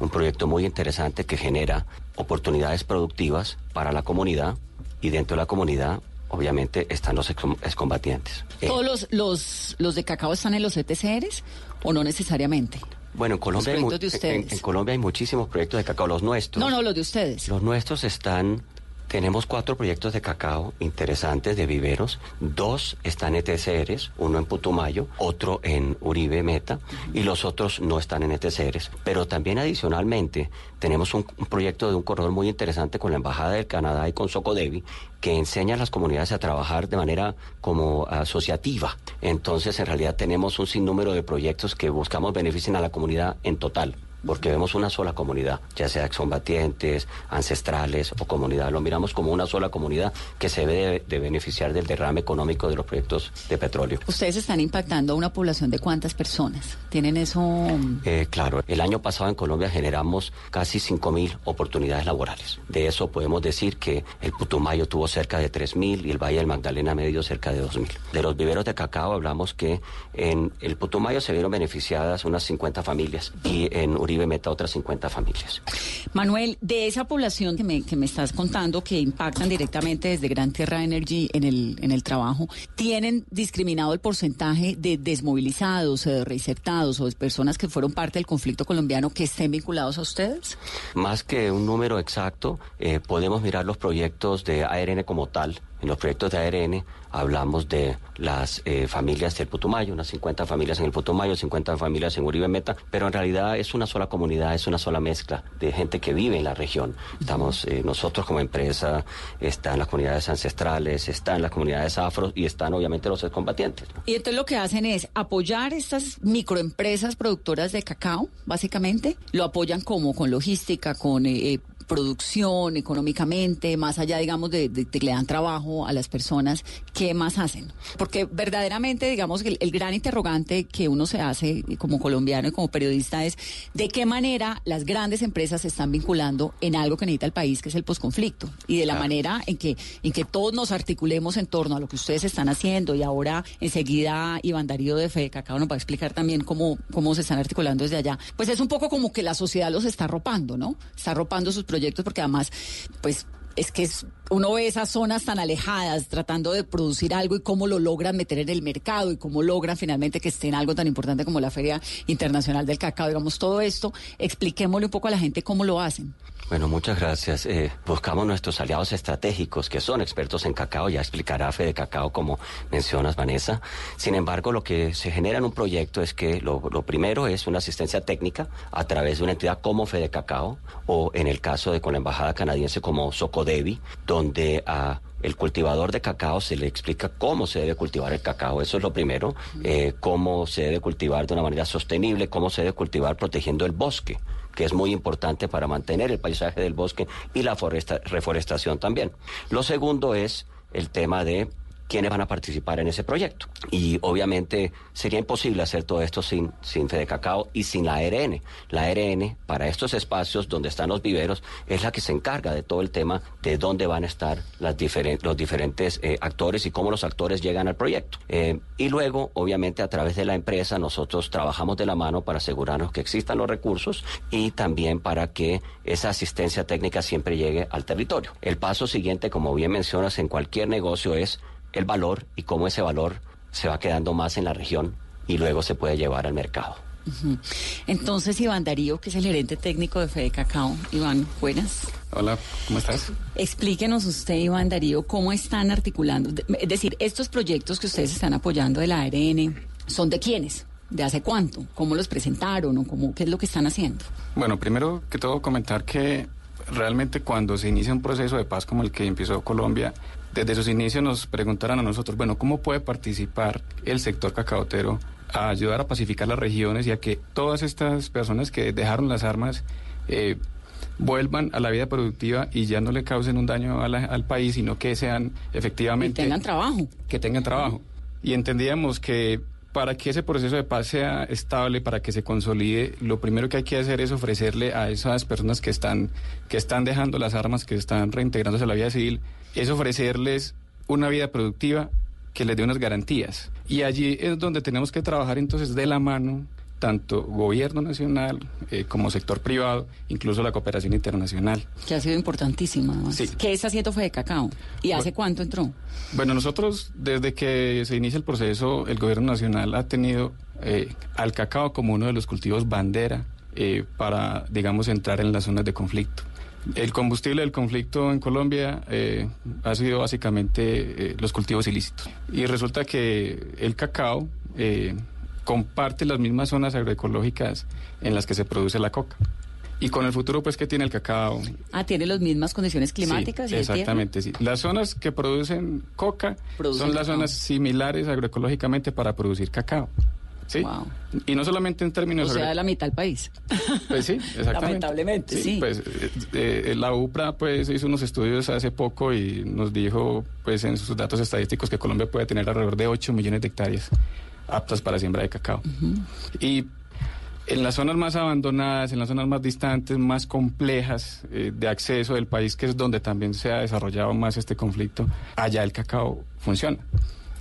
Un proyecto muy interesante que genera oportunidades productivas para la comunidad y dentro de la comunidad obviamente están los excom- excombatientes. Eh, ¿Todos los, los, los de cacao están en los ETCRs o no necesariamente? bueno, en Colombia, hay, de en Colombia hay muchísimos proyectos de cacao, los nuestros. No, no, los de ustedes. Los nuestros están, tenemos cuatro proyectos de cacao interesantes de viveros, dos están en ETCRs, uno en Putumayo, otro en Uribe Meta y los otros no están en ETCRs. Pero también adicionalmente tenemos un, un proyecto de un corredor muy interesante con la Embajada del Canadá y con Socodevi que enseña a las comunidades a trabajar de manera como asociativa. Entonces, en realidad tenemos un sinnúmero de proyectos que buscamos beneficien a la comunidad en total porque vemos una sola comunidad, ya sea excombatientes, ancestrales o comunidad. Lo miramos como una sola comunidad que se debe de, beneficiar del derrame económico de los proyectos de petróleo. Ustedes están impactando a una población de cuántas personas. ¿Tienen eso? Eh, claro, el año pasado en Colombia generamos casi 5.000 oportunidades laborales. De eso podemos decir que el Putumayo tuvo cerca de 3.000 y el Valle del Magdalena Medio cerca de 2.000. De los viveros de cacao hablamos que en el Putumayo se vieron beneficiadas unas 50 familias y en Uribe Meta otras 50 familias. Manuel, de esa población que me, que me estás contando que impactan directamente desde Gran Tierra Energy en el, en el trabajo, ¿tienen discriminado el porcentaje de desmovilizados o de reinsertados o de personas que fueron parte del conflicto colombiano que estén vinculados a ustedes? Más que un número exacto, eh, podemos mirar los proyectos de ARN como tal. En los proyectos de ARN hablamos de las eh, familias del Putumayo, unas 50 familias en el Putumayo, 50 familias en Uribe Meta, pero en realidad es una sola comunidad, es una sola mezcla de gente que vive en la región. Estamos eh, nosotros como empresa, están las comunidades ancestrales, están las comunidades afro y están obviamente los excombatientes. Y entonces lo que hacen es apoyar estas microempresas productoras de cacao, básicamente. Lo apoyan como con logística, con eh, producción, económicamente, más allá, digamos, de, de- de que le dan trabajo a las personas. ¿Qué más hacen? Porque verdaderamente, digamos, el, el gran interrogante que uno se hace como colombiano y como periodista es de qué manera las grandes empresas se están vinculando en algo que necesita el país, que es el posconflicto. Y de la manera en que, en que todos nos articulemos en torno a lo que ustedes están haciendo y ahora enseguida Iván Darío de Fede Cacao nos va a explicar también cómo, cómo se están articulando desde allá. Pues es un poco como que la sociedad los está arropando, ¿no? Está arropando sus proyectos porque además, pues es que es- uno ve esas zonas tan alejadas tratando de producir algo y cómo lo logran meter en el mercado y cómo logran finalmente que esté en algo tan importante como la Feria Internacional del Cacao. Digamos, todo esto, expliquémosle un poco a la gente cómo lo hacen. Bueno, muchas gracias. Eh, buscamos nuestros aliados estratégicos que son expertos en cacao, ya explicará Fede Cacao como mencionas, Vanessa. Sin embargo, lo que se genera en un proyecto es que lo, primero es una asistencia técnica a través de una entidad como Fede Cacao o en el caso de con la embajada canadiense como Socodevi, a el cultivador de cacao se le explica cómo se debe cultivar el cacao, eso es lo primero, eh, cómo se debe cultivar de una manera sostenible, cómo se debe cultivar protegiendo el bosque que es muy importante para mantener el paisaje del bosque y la foresta- reforestación también. Lo segundo es el tema de quiénes van a participar en ese proyecto. Y obviamente sería imposible hacer todo esto sin, sin Fede Cacao y sin la ARN. La ARN, para estos espacios donde están los viveros, es la que se encarga de todo el tema de dónde van a estar las diferen- los diferentes eh, actores y cómo los actores llegan al proyecto. Eh, y luego, obviamente, a través de la empresa, nosotros trabajamos de la mano para asegurarnos que existan los recursos y también para que esa asistencia técnica siempre llegue al territorio. El paso siguiente, como bien mencionas, en cualquier negocio es el valor y cómo ese valor se va quedando más en la región y luego se puede llevar al mercado. Entonces, Iván Darío, que es el gerente técnico de Fede Cacao. Iván, buenas. Hola, ¿cómo estás? Explíquenos usted, Iván Darío, cómo están articulando. Es decir, estos proyectos que ustedes están apoyando de la ARN, ¿son de quiénes? ¿De hace cuánto? ¿Cómo los presentaron o cómo, qué es lo que están haciendo? Bueno, primero que todo comentar que realmente cuando se inicia un proceso de paz como el que empezó Colombia, desde sus inicios nos preguntaron a nosotros, bueno, ¿cómo puede participar el sector cacaotero a ayudar a pacificar las regiones y a que todas estas personas que dejaron las armas eh, vuelvan a la vida productiva y ya no le causen un daño a la- al país, sino que sean efectivamente... Que tengan trabajo. Que tengan trabajo. Y entendíamos que para que ese proceso de paz sea estable, para que se consolide, lo primero que hay que hacer es ofrecerle a esas personas que están, que están dejando las armas, que están reintegrándose a la vida civil, es ofrecerles una vida productiva que les dé unas garantías. Y allí es donde tenemos que trabajar entonces de la mano tanto gobierno nacional eh, como sector privado, incluso la cooperación internacional. Que ha sido importantísima. Sí. ¿Qué está haciendo Fede Cacao? ¿Y hace cuánto entró? Bueno, nosotros desde que se inicia el proceso, el gobierno nacional ha tenido eh, al cacao como uno de los cultivos bandera eh, para, digamos, entrar en las zonas de conflicto. El combustible del conflicto en Colombia eh, ha sido básicamente eh, los cultivos ilícitos. Y resulta que el cacao eh, comparte las mismas zonas agroecológicas en las que se produce la coca. Y con el futuro, pues, que tiene el cacao? Ah, tiene las mismas condiciones climáticas Sí, y exactamente, sí. Las zonas que producen coca Producen son las cacao. zonas similares agroecológicamente para producir cacao. ¿Sí? Y no solamente en términos O sea, de la mitad del país. Pues sí, exactamente. Lamentablemente, sí. Pues eh, eh, la UPRA pues hizo unos estudios hace poco y nos dijo pues en sus datos estadísticos que Colombia puede tener alrededor de 8 millones de hectáreas aptas para siembra de cacao. Y en las zonas más abandonadas, en las zonas más distantes, más complejas eh, de acceso del país, que es donde también se ha desarrollado más este conflicto, allá el cacao funciona.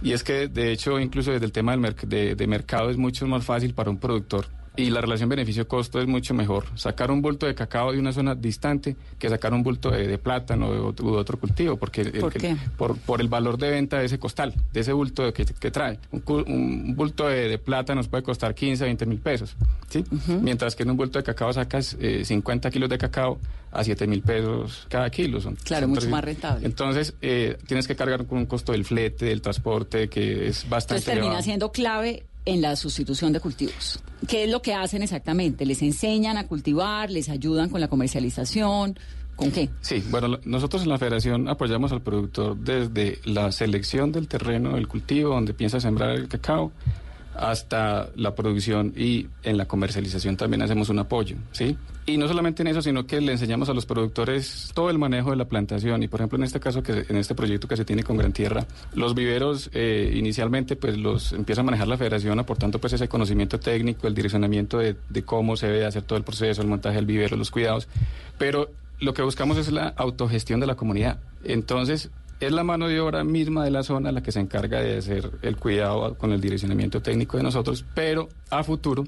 Y es que, de hecho, incluso desde el tema del merc- de, de mercado es mucho más fácil para un productor y la relación beneficio-costo es mucho mejor. Sacar un bulto de cacao de una zona distante que sacar un bulto de, de plátano o de, de otro cultivo, porque el- ¿Por el- qué? por, por el valor de venta de ese costal, de ese bulto que, que trae. Un, un bulto de, de plata nos puede costar 15, 20 mil pesos, ¿sí? Mientras que en un bulto de cacao sacas eh, 50 kilos de cacao a 7 mil pesos cada kilo. Son, Claro, son mucho más rentable. Entonces, eh, tienes que cargar con un costo del flete, del transporte, que es bastante Entonces termina elevado. siendo clave en la sustitución de cultivos. ¿Qué es lo que hacen exactamente? ¿Les enseñan a cultivar? ¿Les ayudan con la comercialización? ¿Con qué? Sí, bueno, nosotros en la federación apoyamos al productor desde la selección del terreno, del cultivo, donde piensa sembrar el cacao, hasta la producción y en la comercialización también hacemos un apoyo, ¿sí? Y no solamente en eso, sino que le enseñamos a los productores todo el manejo de la plantación y por ejemplo en este caso, que en este proyecto que se tiene con Gran Tierra, los viveros eh, inicialmente pues los empieza a manejar la federación aportando pues ese conocimiento técnico, el direccionamiento de, de cómo se debe hacer todo el proceso, el montaje del vivero, los cuidados, pero lo que buscamos es la autogestión de la comunidad. Entonces, es la mano de obra misma de la zona la que se encarga de hacer el cuidado con el direccionamiento técnico de nosotros, pero a futuro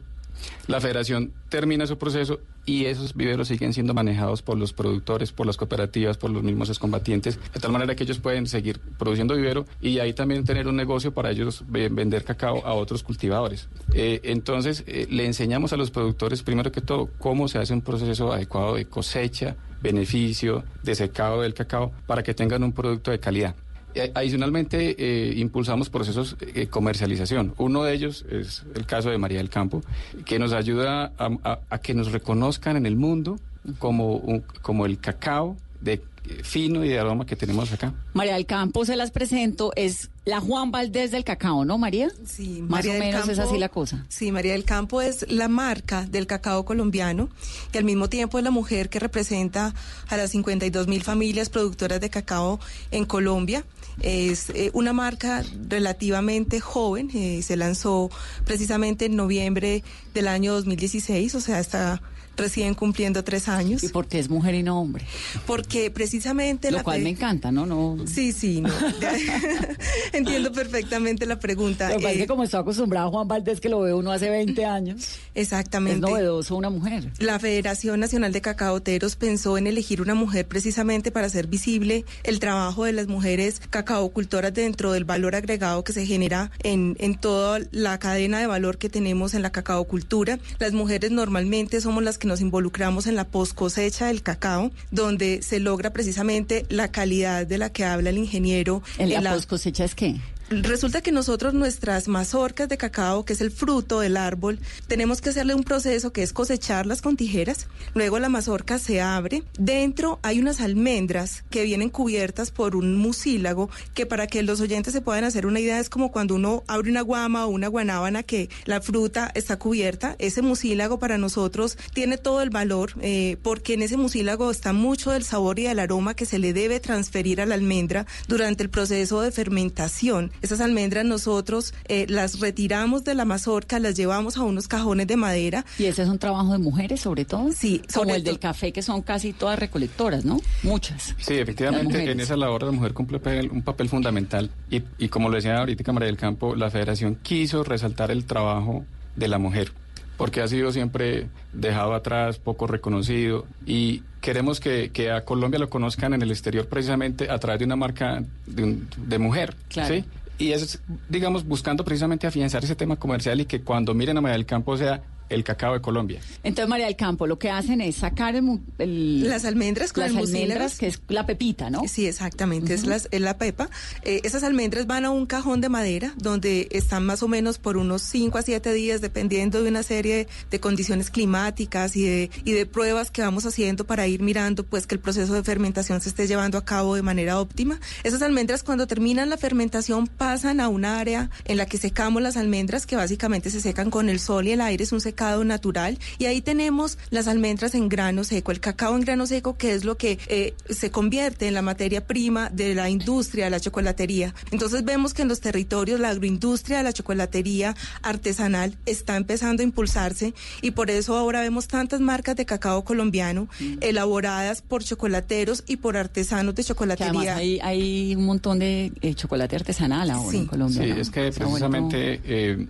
la federación termina su proceso y esos viveros siguen siendo manejados por los productores, por las cooperativas, por los mismos excombatientes, de tal manera que ellos pueden seguir produciendo vivero y ahí también tener un negocio para ellos ve- vender cacao a otros cultivadores. Eh, entonces, eh, le enseñamos a los productores, primero que todo, cómo se hace un proceso adecuado de cosecha, beneficio, de secado del cacao, para que tengan un producto de calidad. Eh, Adicionalmente, eh, impulsamos procesos de comercialización. Uno de ellos es el caso de María del Campo, que nos ayuda a, a- a que nos reconozcan en el mundo como, un- como el cacao de eh, fino y de aroma que tenemos acá. María del Campo, se las presento, es la Juan Valdés del cacao, ¿no, María? Sí, Más María o del menos es Campo- así la cosa. Sí, María del Campo es la marca del cacao colombiano y al mismo tiempo es la mujer que representa a las 52 mil familias productoras de cacao en Colombia. Es eh, una marca relativamente joven, eh, se lanzó precisamente en noviembre del año 2016, o sea, está recién cumpliendo tres años. ¿Y por qué es mujer y no hombre? Porque precisamente Lo la cual me encanta, ¿no? no Sí, sí, no. Entiendo perfectamente la pregunta. Lo que pasa es Eh, que como estoy acostumbrado Juan Valdés, que lo ve uno hace 20 años. Exactamente. Es novedoso una mujer. La Federación Nacional de Cacaoteros pensó en elegir una mujer precisamente para hacer visible el trabajo de las mujeres cacaocultoras dentro del valor agregado que se genera en, en toda la cadena de valor que tenemos en la cacaocultura. Las mujeres normalmente somos las que nos involucramos en la post cosecha del cacao, donde se logra precisamente la calidad de la que habla el ingeniero. ¿En la post cosecha es qué? Resulta que nosotros nuestras mazorcas de cacao, que es el fruto del árbol, tenemos que hacerle un proceso que es cosecharlas con tijeras. Luego la mazorca se abre. Dentro hay unas almendras que vienen cubiertas por un mucílago que para que los oyentes se puedan hacer una idea es como cuando uno abre una guama o una guanábana que la fruta está cubierta. Ese mucílago para nosotros tiene todo el valor eh, porque en ese mucílago está mucho del sabor y del aroma que se le debe transferir a la almendra durante el proceso de fermentación. Esas almendras nosotros eh, las retiramos de la mazorca, las llevamos a unos cajones de madera. Y ese es un trabajo de mujeres sobre todo. Sí, como sobre el del café que son casi todas recolectoras, ¿no? Muchas. Sí, efectivamente, en esa labor la mujer cumple un papel fundamental y, y como lo decía ahorita María del Campo, la federación quiso resaltar el trabajo de la mujer porque ha sido siempre dejado atrás, poco reconocido y queremos que, que a Colombia lo conozcan en el exterior precisamente a través de una marca de, un- de mujer. Claro. ¿sí? Y es, digamos, buscando precisamente afianzar ese tema comercial y que cuando miren a María del Campo sea el cacao de Colombia. Entonces, María del Campo, lo que hacen es sacar el, el- Las almendras con las el almendras, que es la pepita, ¿no? Sí, exactamente, es, Ujú. las- es la pepa. Eh, esas almendras van a un cajón de madera donde están más o menos por unos 5 a 7 días, dependiendo de una serie de condiciones climáticas y de, y de pruebas que vamos haciendo para ir mirando pues que el proceso de fermentación se esté llevando a cabo de manera óptima. Esas almendras cuando terminan la fermentación pasan a un área en la que secamos las almendras que básicamente se secan con el sol y el aire, es un secado natural y ahí tenemos las almendras en grano seco, el cacao en grano seco que es lo que eh, se convierte en la materia prima de la industria de la chocolatería. Entonces vemos que en los territorios la agroindustria de la chocolatería artesanal está empezando a impulsarse y por eso ahora vemos tantas marcas de cacao colombiano elaboradas por chocolateros y por artesanos de Que además chocolatería. hay, hay un montón de eh, chocolate artesanal ahora Sí. en Colombia. Sí, ¿no? es que precisamente eh,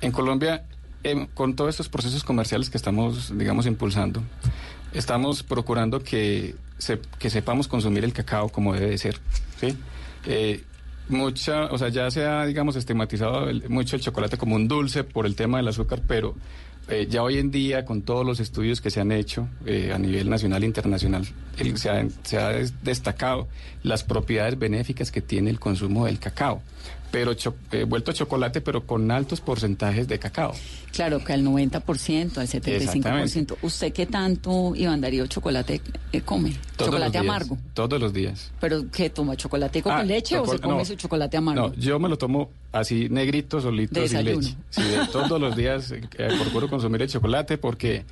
en Colombia, em, con todos estos procesos comerciales que estamos, digamos, impulsando, estamos procurando que, que sepamos consumir el cacao como debe de ser. Eh, mucha, o sea, ya se ha, digamos, estigmatizado mucho el chocolate como un dulce por el tema del azúcar, pero eh, ya hoy en día, con todos los estudios que se han hecho eh, a nivel nacional e internacional, se, ha, se ha des- destacado las propiedades benéficas que tiene el consumo del cacao, pero cho- eh, vuelto chocolate, pero con altos porcentajes de cacao. Claro, que al 90%, al 75%. ¿Usted qué tanto, Iván Darío, chocolate eh, come? Todos chocolate amargo. Todos los días. ¿Pero qué toma? ¿Chocolate con Ah, leche o se come no. su chocolate amargo? No, yo me lo tomo así negrito, solito, De sin desayuno. leche. Sí, de todos los días eh, eh, procuro consumir el chocolate porque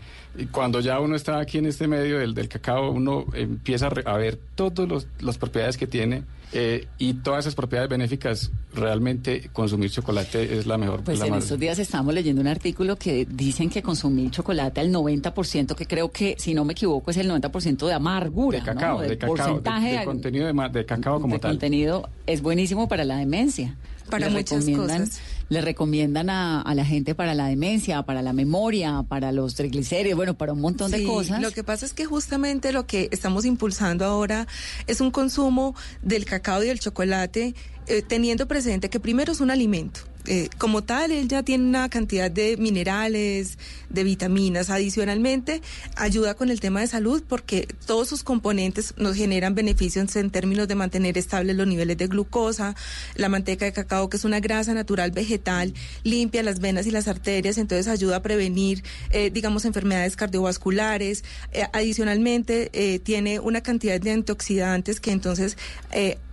cuando ya uno está aquí en este medio del, del cacao, uno empieza a, ver todas las propiedades que tiene eh, y todas esas propiedades benéficas. Realmente consumir chocolate es la mejor. Pues la en más- estos días estamos leyendo un artículo que dicen que consumir chocolate al 90%, que creo que, si no me equivoco, es el 90% de amargura. de cacao, ¿no? de cacao, de- porcentaje de, contenido de, de cacao como de tal. contenido es buenísimo para la demencia. Para Le muchas recomiendan- cosas. Le recomiendan a, a la gente para la demencia, para la memoria, para los triglicéridos, bueno, para un montón de cosas. Lo que pasa es que justamente lo que estamos impulsando ahora es un consumo del cacao y del chocolate, eh, teniendo presente que primero es un alimento. Eh, como tal, él ya tiene una cantidad de minerales, de vitaminas. Adicionalmente, ayuda con el tema de salud porque todos sus componentes nos generan beneficios en términos de mantener estables los niveles de glucosa. La manteca de cacao, que es una grasa natural vegetal, limpia las venas y las arterias, entonces ayuda a prevenir, eh, digamos, enfermedades cardiovasculares. Eh, adicionalmente, tiene una cantidad de antioxidantes que entonces...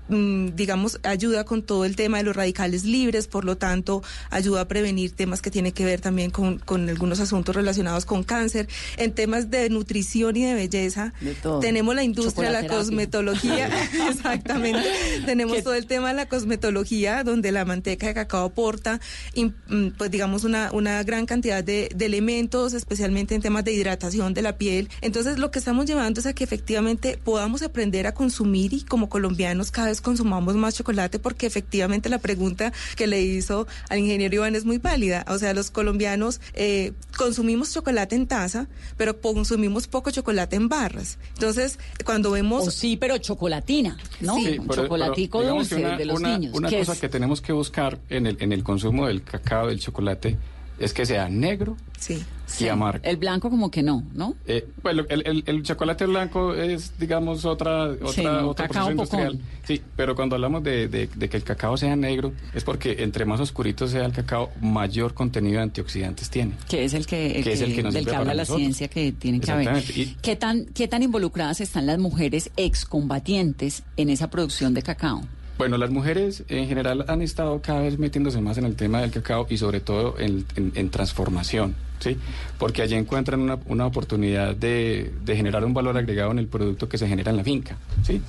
mm, digamos, ayuda con todo el tema de los radicales libres, por lo tanto, ayuda a prevenir temas que tienen que ver también con, con algunos asuntos relacionados con cáncer. En temas de nutrición y de belleza, De tenemos la industria de la cosmetología, exactamente. tenemos todo el tema de la cosmetología, donde la manteca de cacao aporta, mm, pues digamos, una, una gran cantidad de, de elementos, especialmente en temas de hidratación de la piel. Entonces, lo que estamos llevando es a que efectivamente podamos aprender a consumir y como colombianos cada vez consumamos más chocolate, porque efectivamente la pregunta que le hizo al ingeniero Iván es muy válida. O sea, los colombianos eh, consumimos chocolate en taza, pero consumimos poco chocolate en barras. Entonces, cuando vemos... Sí, pero chocolatina, ¿no? Sí, pero- chocolatico pero dulce una- de los una- niños. Una cosa es- que tenemos que buscar en el, en el consumo del cacao, del chocolate, es que sea negro Sí. Y amargo. El blanco como que no, ¿no? Eh, bueno, el, el- el chocolate blanco es, digamos, otra, otra Sí, no, otro cacao proceso industrial. pocón. Sí, pero cuando hablamos de, de- de que el cacao sea negro, es porque entre más oscurito sea el cacao, mayor contenido de antioxidantes tiene. Que es el que, el Que es el que nos del que habla la nosotros. ciencia que tiene que haber. Y- ¿Qué tan, ¿Qué tan involucradas están las mujeres excombatientes en esa producción de cacao? Bueno, las mujeres en general han estado cada vez metiéndose más en el tema del cacao y sobre todo en, en- transformación, ¿sí? Porque allí encuentran una, una oportunidad de, de generar un valor agregado en el producto que se genera en la finca, ¿sí?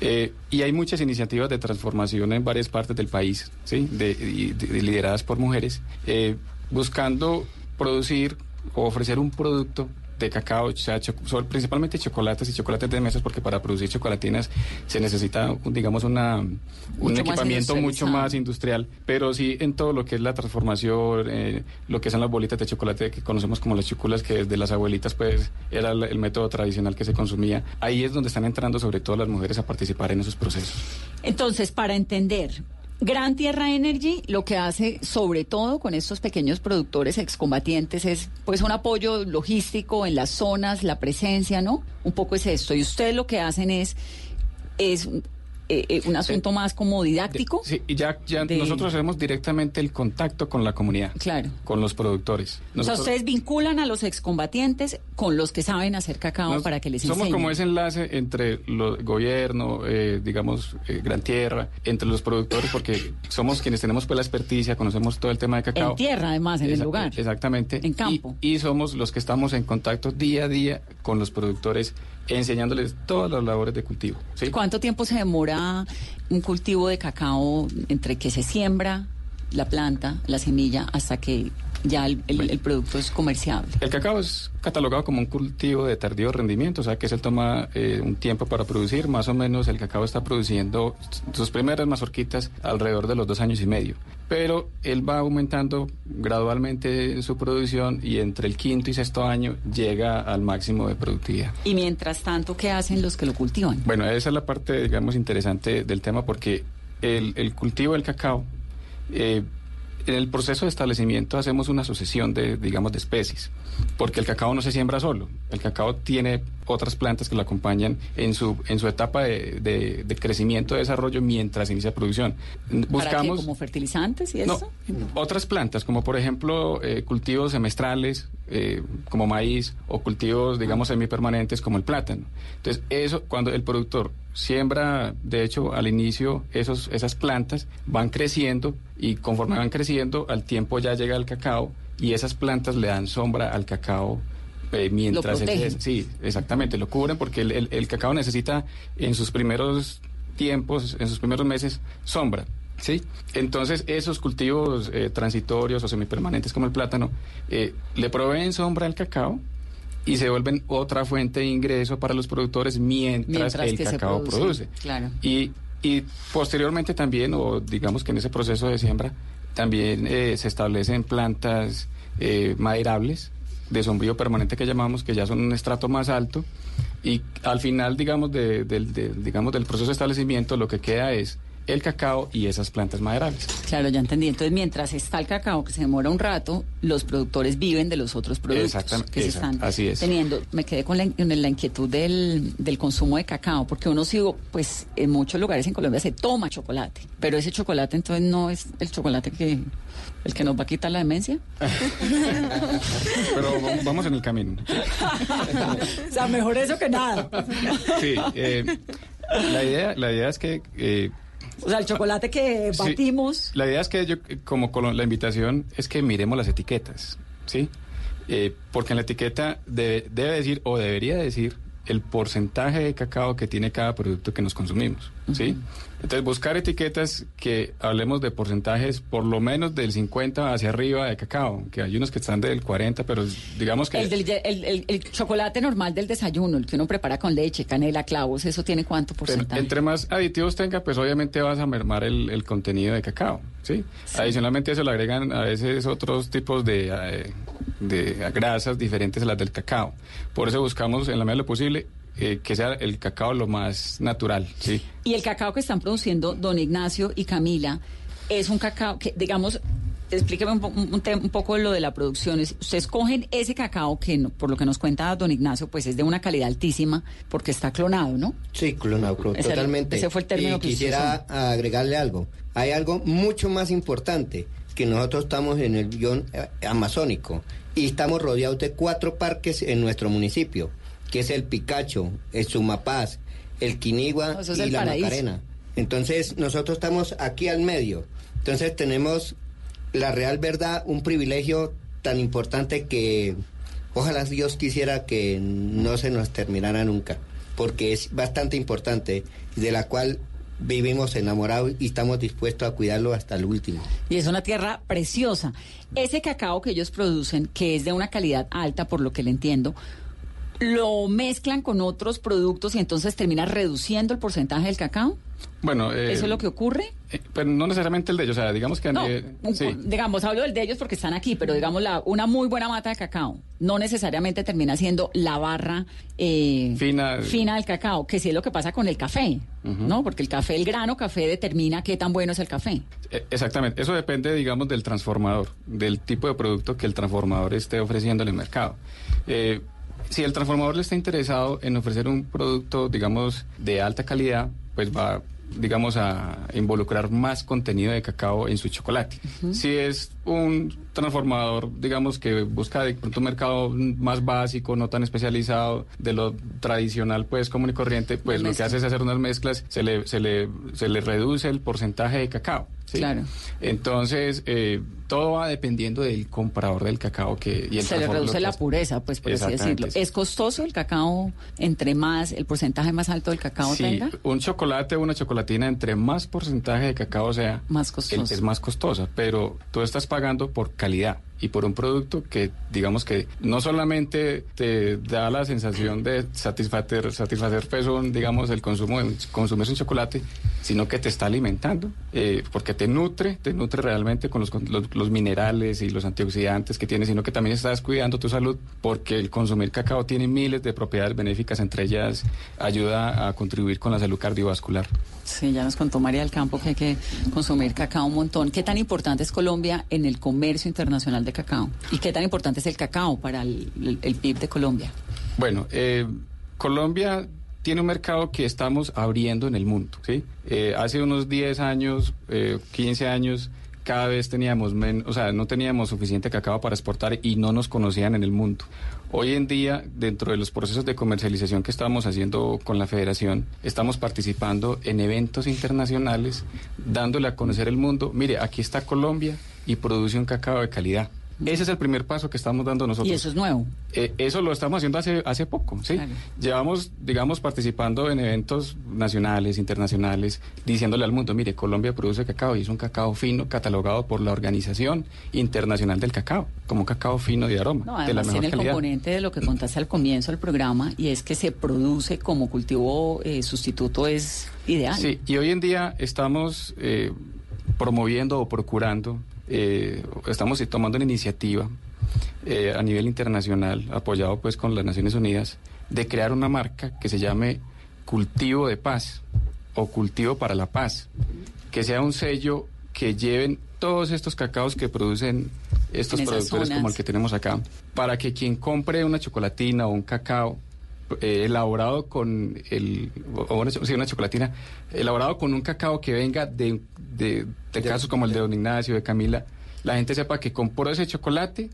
Eh, y hay muchas iniciativas de transformación en varias partes del país, ¿sí? De- lideradas por mujeres, eh, buscando producir o ofrecer un producto cacao, o sea, cho- principalmente chocolates y chocolates de mesas, porque para producir chocolatinas se necesita, digamos, una, un Mucho más equipamiento mucho más industrial, pero sí en todo lo que es la transformación, eh, lo que son las bolitas de chocolate que conocemos como las chuculas, que desde las abuelitas pues era el, el método tradicional que se consumía. Ahí es donde están entrando sobre todo las mujeres a participar en esos procesos. Entonces, para entender, Gran Tierra Energy lo que hace, sobre todo con estos pequeños productores excombatientes, es pues un apoyo logístico en las zonas, la presencia, ¿no? Un poco es esto. Y ustedes lo que hacen es, es eh, eh, un asunto más como didáctico. Sí, y ya, ya De- nosotros hacemos directamente el contacto con la comunidad. Claro. Con los productores. o sea, ustedes vinculan a los excombatientes con los que saben hacer cacao Nos- para que les Somos enseñen. como ese enlace entre el gobierno, eh, digamos, eh, Gran Tierra, entre los productores, porque somos quienes tenemos pues la experticia, conocemos todo el tema de cacao. En tierra, además, en el lugar. Exactamente. En campo. Y, y somos los que estamos en contacto día a día con los productores, enseñándoles todas las labores de cultivo. ¿sí? ¿Cuánto tiempo se demora un cultivo de cacao entre que se siembra la planta, la semilla, hasta que ya el, el- el producto es comerciable? El cacao es catalogado como un cultivo de tardío rendimiento, o sea que se toma eh, un tiempo para producir. Más o menos el cacao está produciendo sus primeras mazorquitas alrededor de los dos años y medio. Pero él va aumentando gradualmente su producción y entre el quinto y sexto año llega al máximo de productividad. Y mientras tanto, ¿qué hacen los que lo cultivan? Bueno, esa es la parte, digamos, interesante del tema porque el, el cultivo del cacao, eh, en el proceso de establecimiento hacemos una sucesión de, digamos, de especies, porque el cacao no se siembra solo, el cacao tiene otras plantas que lo acompañan en su, en su etapa de, de- de crecimiento, de desarrollo, mientras inicia producción. ¿Para qué? Buscamos... ¿Como fertilizantes y No, eso? otras plantas, como por ejemplo eh, cultivos semestrales, eh, como maíz, o cultivos, digamos, semipermanentes, como el plátano. Entonces, eso, cuando el productor siembra, de hecho, al inicio, esos, esas plantas van creciendo y conforme van creciendo, al tiempo ya llega el cacao y esas plantas le dan sombra al cacao. eh, mientras él protegen. crece. sí, exactamente, lo cubren porque el, el- el cacao necesita en sus primeros tiempos, en sus primeros meses, sombra. ¿Sí? Entonces, esos cultivos eh, transitorios o semipermanentes como el plátano eh, le proveen sombra al cacao y se vuelven otra fuente de ingreso para los productores mientras, Mientras el cacao produce. produce. Claro. Y, y posteriormente también, o digamos que en ese proceso de siembra, también eh, se establecen plantas eh, maderables de sombrío permanente que llamamos, que ya son un estrato más alto. Y al final, digamos, de- del- de- digamos, del proceso de establecimiento, lo que queda es el cacao y esas plantas maderables. Claro, ya entendí. Entonces, mientras está el cacao, que se demora un rato, los productores viven de los otros productos Exactamente, que se están así es. teniendo. Me quedé con la, la inquietud del, del consumo de cacao, porque uno sigo, pues en muchos lugares en Colombia se toma chocolate, pero ese chocolate entonces no es el chocolate que el que nos va a quitar la demencia. Pero vamos en el camino. o sea, mejor eso que nada. Sí, eh, la, idea, la idea es que... eh, O sea, el chocolate que Sí. batimos. La idea es que yo, como la invitación es que miremos las etiquetas, ¿sí? Eh, porque en la etiqueta debe, debe decir o debería decir el porcentaje de cacao que tiene cada producto que nos consumimos, ¿sí? Entonces, buscar etiquetas que hablemos de porcentajes por lo menos del 50 hacia arriba de cacao, que hay unos que están del 40, pero digamos que... El, del- el- el- el chocolate normal del desayuno, el que uno prepara con leche, canela, clavos, ¿eso tiene cuánto porcentaje? entre más aditivos tenga, pues obviamente vas a mermar el, contenido de cacao, ¿sí? Adicionalmente a eso le agregan a veces otros tipos de, eh, de grasas diferentes a las del cacao. Por eso buscamos en la medida de lo posible eh, que sea el cacao lo más natural, ¿sí? Y el cacao que están produciendo don Ignacio y Camila es un cacao que, digamos, explíqueme un, po- un un poco lo de la producción. Es- Ustedes cogen ese cacao que, no- por lo que nos cuenta don Ignacio, pues es de una calidad altísima porque está clonado, ¿no? Sí, clonado, clon- Ese- totalmente. ese fue el término y que usted quisiera agregarle algo. Hay algo mucho más importante, que nosotros estamos en el guion eh, amazónico y estamos rodeados de cuatro parques en nuestro municipio, que es el Picacho, el Sumapaz, el Quinigua y el la paraíso. Macarena. Entonces, nosotros estamos aquí al medio. Entonces, tenemos la real verdad, un privilegio tan importante que ojalá Dios quisiera que no se nos terminara nunca, porque es bastante importante, de la cual vivimos enamorados y estamos dispuestos a cuidarlo hasta el último. Y es una tierra preciosa. Ese cacao que ellos producen, que es de una calidad alta, por lo que le entiendo, lo mezclan con otros productos y entonces termina reduciendo el porcentaje del cacao. Bueno, eh, ¿Eso es lo que ocurre? eh, pero no necesariamente el de ellos, o sea, digamos que No, sí. digamos, hablo del de ellos porque están aquí, pero digamos, la, una muy buena mata de cacao no necesariamente termina siendo la barra eh, Fina. fina del cacao, que sí es lo que pasa con el café. ¿no? Porque el café, el grano café determina qué tan bueno es el café. Eh, Exactamente, eso depende, digamos, del transformador, del tipo de producto que el transformador esté ofreciendo en el mercado. Si el transformador le está interesado en ofrecer un producto, digamos, de alta calidad, pues va, digamos, a involucrar más contenido de cacao en su chocolate. Si es un transformador, digamos, que busca de pronto un mercado más básico, no tan especializado, de lo tradicional, pues, común y corriente, pues lo que hace es hacer unas mezclas, se le, se le, se le reduce el porcentaje de cacao. ¿Sí? Claro. Entonces, eh, todo va dependiendo del comprador del cacao que... Y el Se le reduce la pureza, pues por así decirlo. sí. ¿Es costoso el cacao entre más, el porcentaje más alto del cacao Sí, tenga? un chocolate o una chocolatina, entre más porcentaje de cacao sea, Más costoso. es más costosa, pero tú estás pagando por calidad y por un producto que, digamos que no solamente te da la sensación de satisfacer, satisfacer pues, digamos, el consumo de consumir un chocolate, sino que te está alimentando, eh, porque te nutre, te nutre realmente con los, con los, los minerales y los antioxidantes que tiene, sino que también estás cuidando tu salud, porque el consumir cacao tiene miles de propiedades benéficas, entre ellas ayuda a contribuir con la salud cardiovascular. Sí, ya nos contó María del Campo que hay que consumir cacao un montón. ¿Qué tan importante es Colombia en el comercio internacional de cacao? ¿Y qué tan importante es el cacao para el, PIB de Colombia? Bueno, eh, Colombia tiene un mercado que estamos abriendo en el mundo, ¿sí? Eh, hace unos 10 años, eh, 15 años, cada vez teníamos menos, o sea, no teníamos suficiente cacao para exportar y no nos conocían en el mundo. Hoy en día, dentro de los procesos de comercialización que estamos haciendo con la federación, estamos participando en eventos internacionales, dándole a conocer el mundo, mire, aquí está Colombia y produce un cacao de calidad. Ese es el primer paso que estamos dando nosotros. Y eso es nuevo. Eh, eso lo estamos haciendo hace, hace poco, ¿sí? Llevamos, digamos, participando en eventos nacionales, internacionales, diciéndole al mundo, mire, Colombia produce cacao y es un cacao fino catalogado por la Organización Internacional del Cacao, como cacao fino de aroma, No, de la mejor tiene el calidad. componente de lo que contaste al comienzo del programa y es que se produce como cultivo eh, sustituto es ideal. Sí, y hoy en día estamos eh, promoviendo o procurando, eh, estamos tomando una iniciativa eh, a nivel internacional, apoyado pues con las Naciones Unidas, de crear una marca que se llame Cultivo de Paz o Cultivo para la Paz, que sea un sello que lleven todos estos cacaos que producen estos productores como el que tenemos acá, para que quien compre una chocolatina o un cacao eh, elaborado con el o una, sí, una chocolatina elaborado con un cacao que venga de, de, de casos como el de don Ignacio de Camila la gente sepa que compró ese chocolate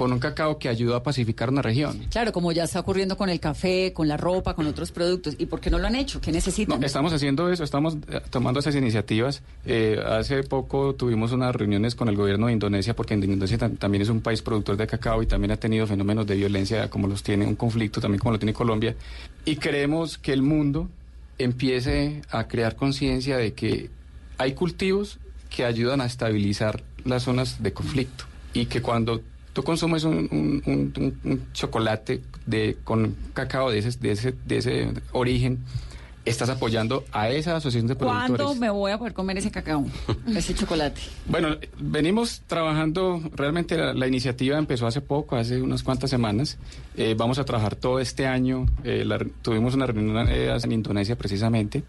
con un cacao que ayudó a pacificar una región Claro, como ya está ocurriendo con el café, con la ropa, con otros productos. ¿Y por qué no lo han hecho? ¿Qué necesitan? No, estamos haciendo eso, estamos eh, tomando esas iniciativas. Eh, hace poco tuvimos unas reuniones con el gobierno de Indonesia, porque Indonesia tam- también es un país productor de cacao y también ha tenido fenómenos de violencia como los tiene, un conflicto también como lo tiene Colombia. Y creemos que el mundo empiece a crear conciencia de que hay cultivos que ayudan a estabilizar las zonas de conflicto y que cuando tú consumes un, un- un- un- chocolate de, con cacao de ese, de, ese, de ese origen, estás apoyando a esa asociación de productores. ¿Cuándo me voy a poder comer ese cacao? a esa asociación de productores. ¿Cuándo me voy a poder comer ese cacao? ese chocolate. Bueno, venimos trabajando, realmente la, la iniciativa empezó hace poco, hace unas cuantas semanas. Eh, vamos a trabajar todo este año. Eh, la- tuvimos una reunión eh, en Indonesia precisamente,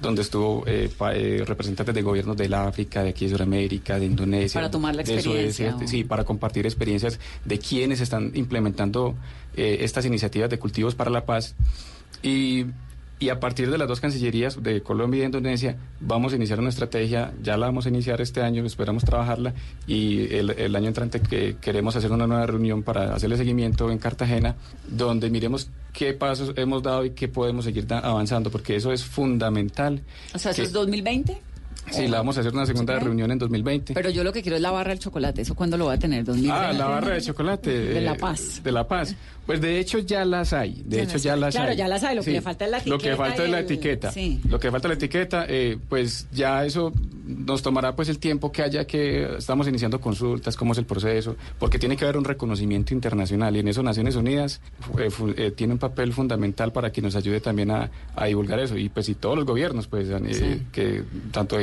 donde estuvo eh, pa- eh, representantes de gobiernos del África, de aquí de Sudamérica, de Indonesia. Para tomar la de experiencia, Sudeste, o- sí, para compartir experiencias de quienes están implementando eh, estas iniciativas de cultivos para la paz. Y, y a partir de las dos cancillerías de Colombia y de Indonesia vamos a iniciar una estrategia, ya la vamos a iniciar este año, esperamos trabajarla y el, el año entrante que queremos hacer una nueva reunión para hacerle seguimiento en Cartagena, donde miremos qué pasos hemos dado y qué podemos seguir avanzando, porque eso es fundamental. O sea, ¿eso que- es 2020? Sí, la vamos a hacer una segunda ¿Sí? reunión en 2020. Pero yo lo que quiero es la barra del chocolate. ¿Eso cuándo lo va a tener? ¿2020? Ah, la barra de chocolate. De La eh, Paz. De La Paz. Pues de hecho ya las hay. De Ya hecho las ya hay. las Claro, hay. ya las hay, lo que le falta es la Lo que etiqueta falta es la etiqueta. sí. Lo que falta es la etiqueta, eh, pues ya eso nos tomará pues el tiempo que haya que estamos iniciando consultas, cómo es el proceso, porque tiene que haber un reconocimiento internacional y en eso Naciones Unidas eh, eh, tiene un papel fundamental para que nos ayude también a, a divulgar eso y pues y todos los gobiernos pues eh, Sí. que tanto de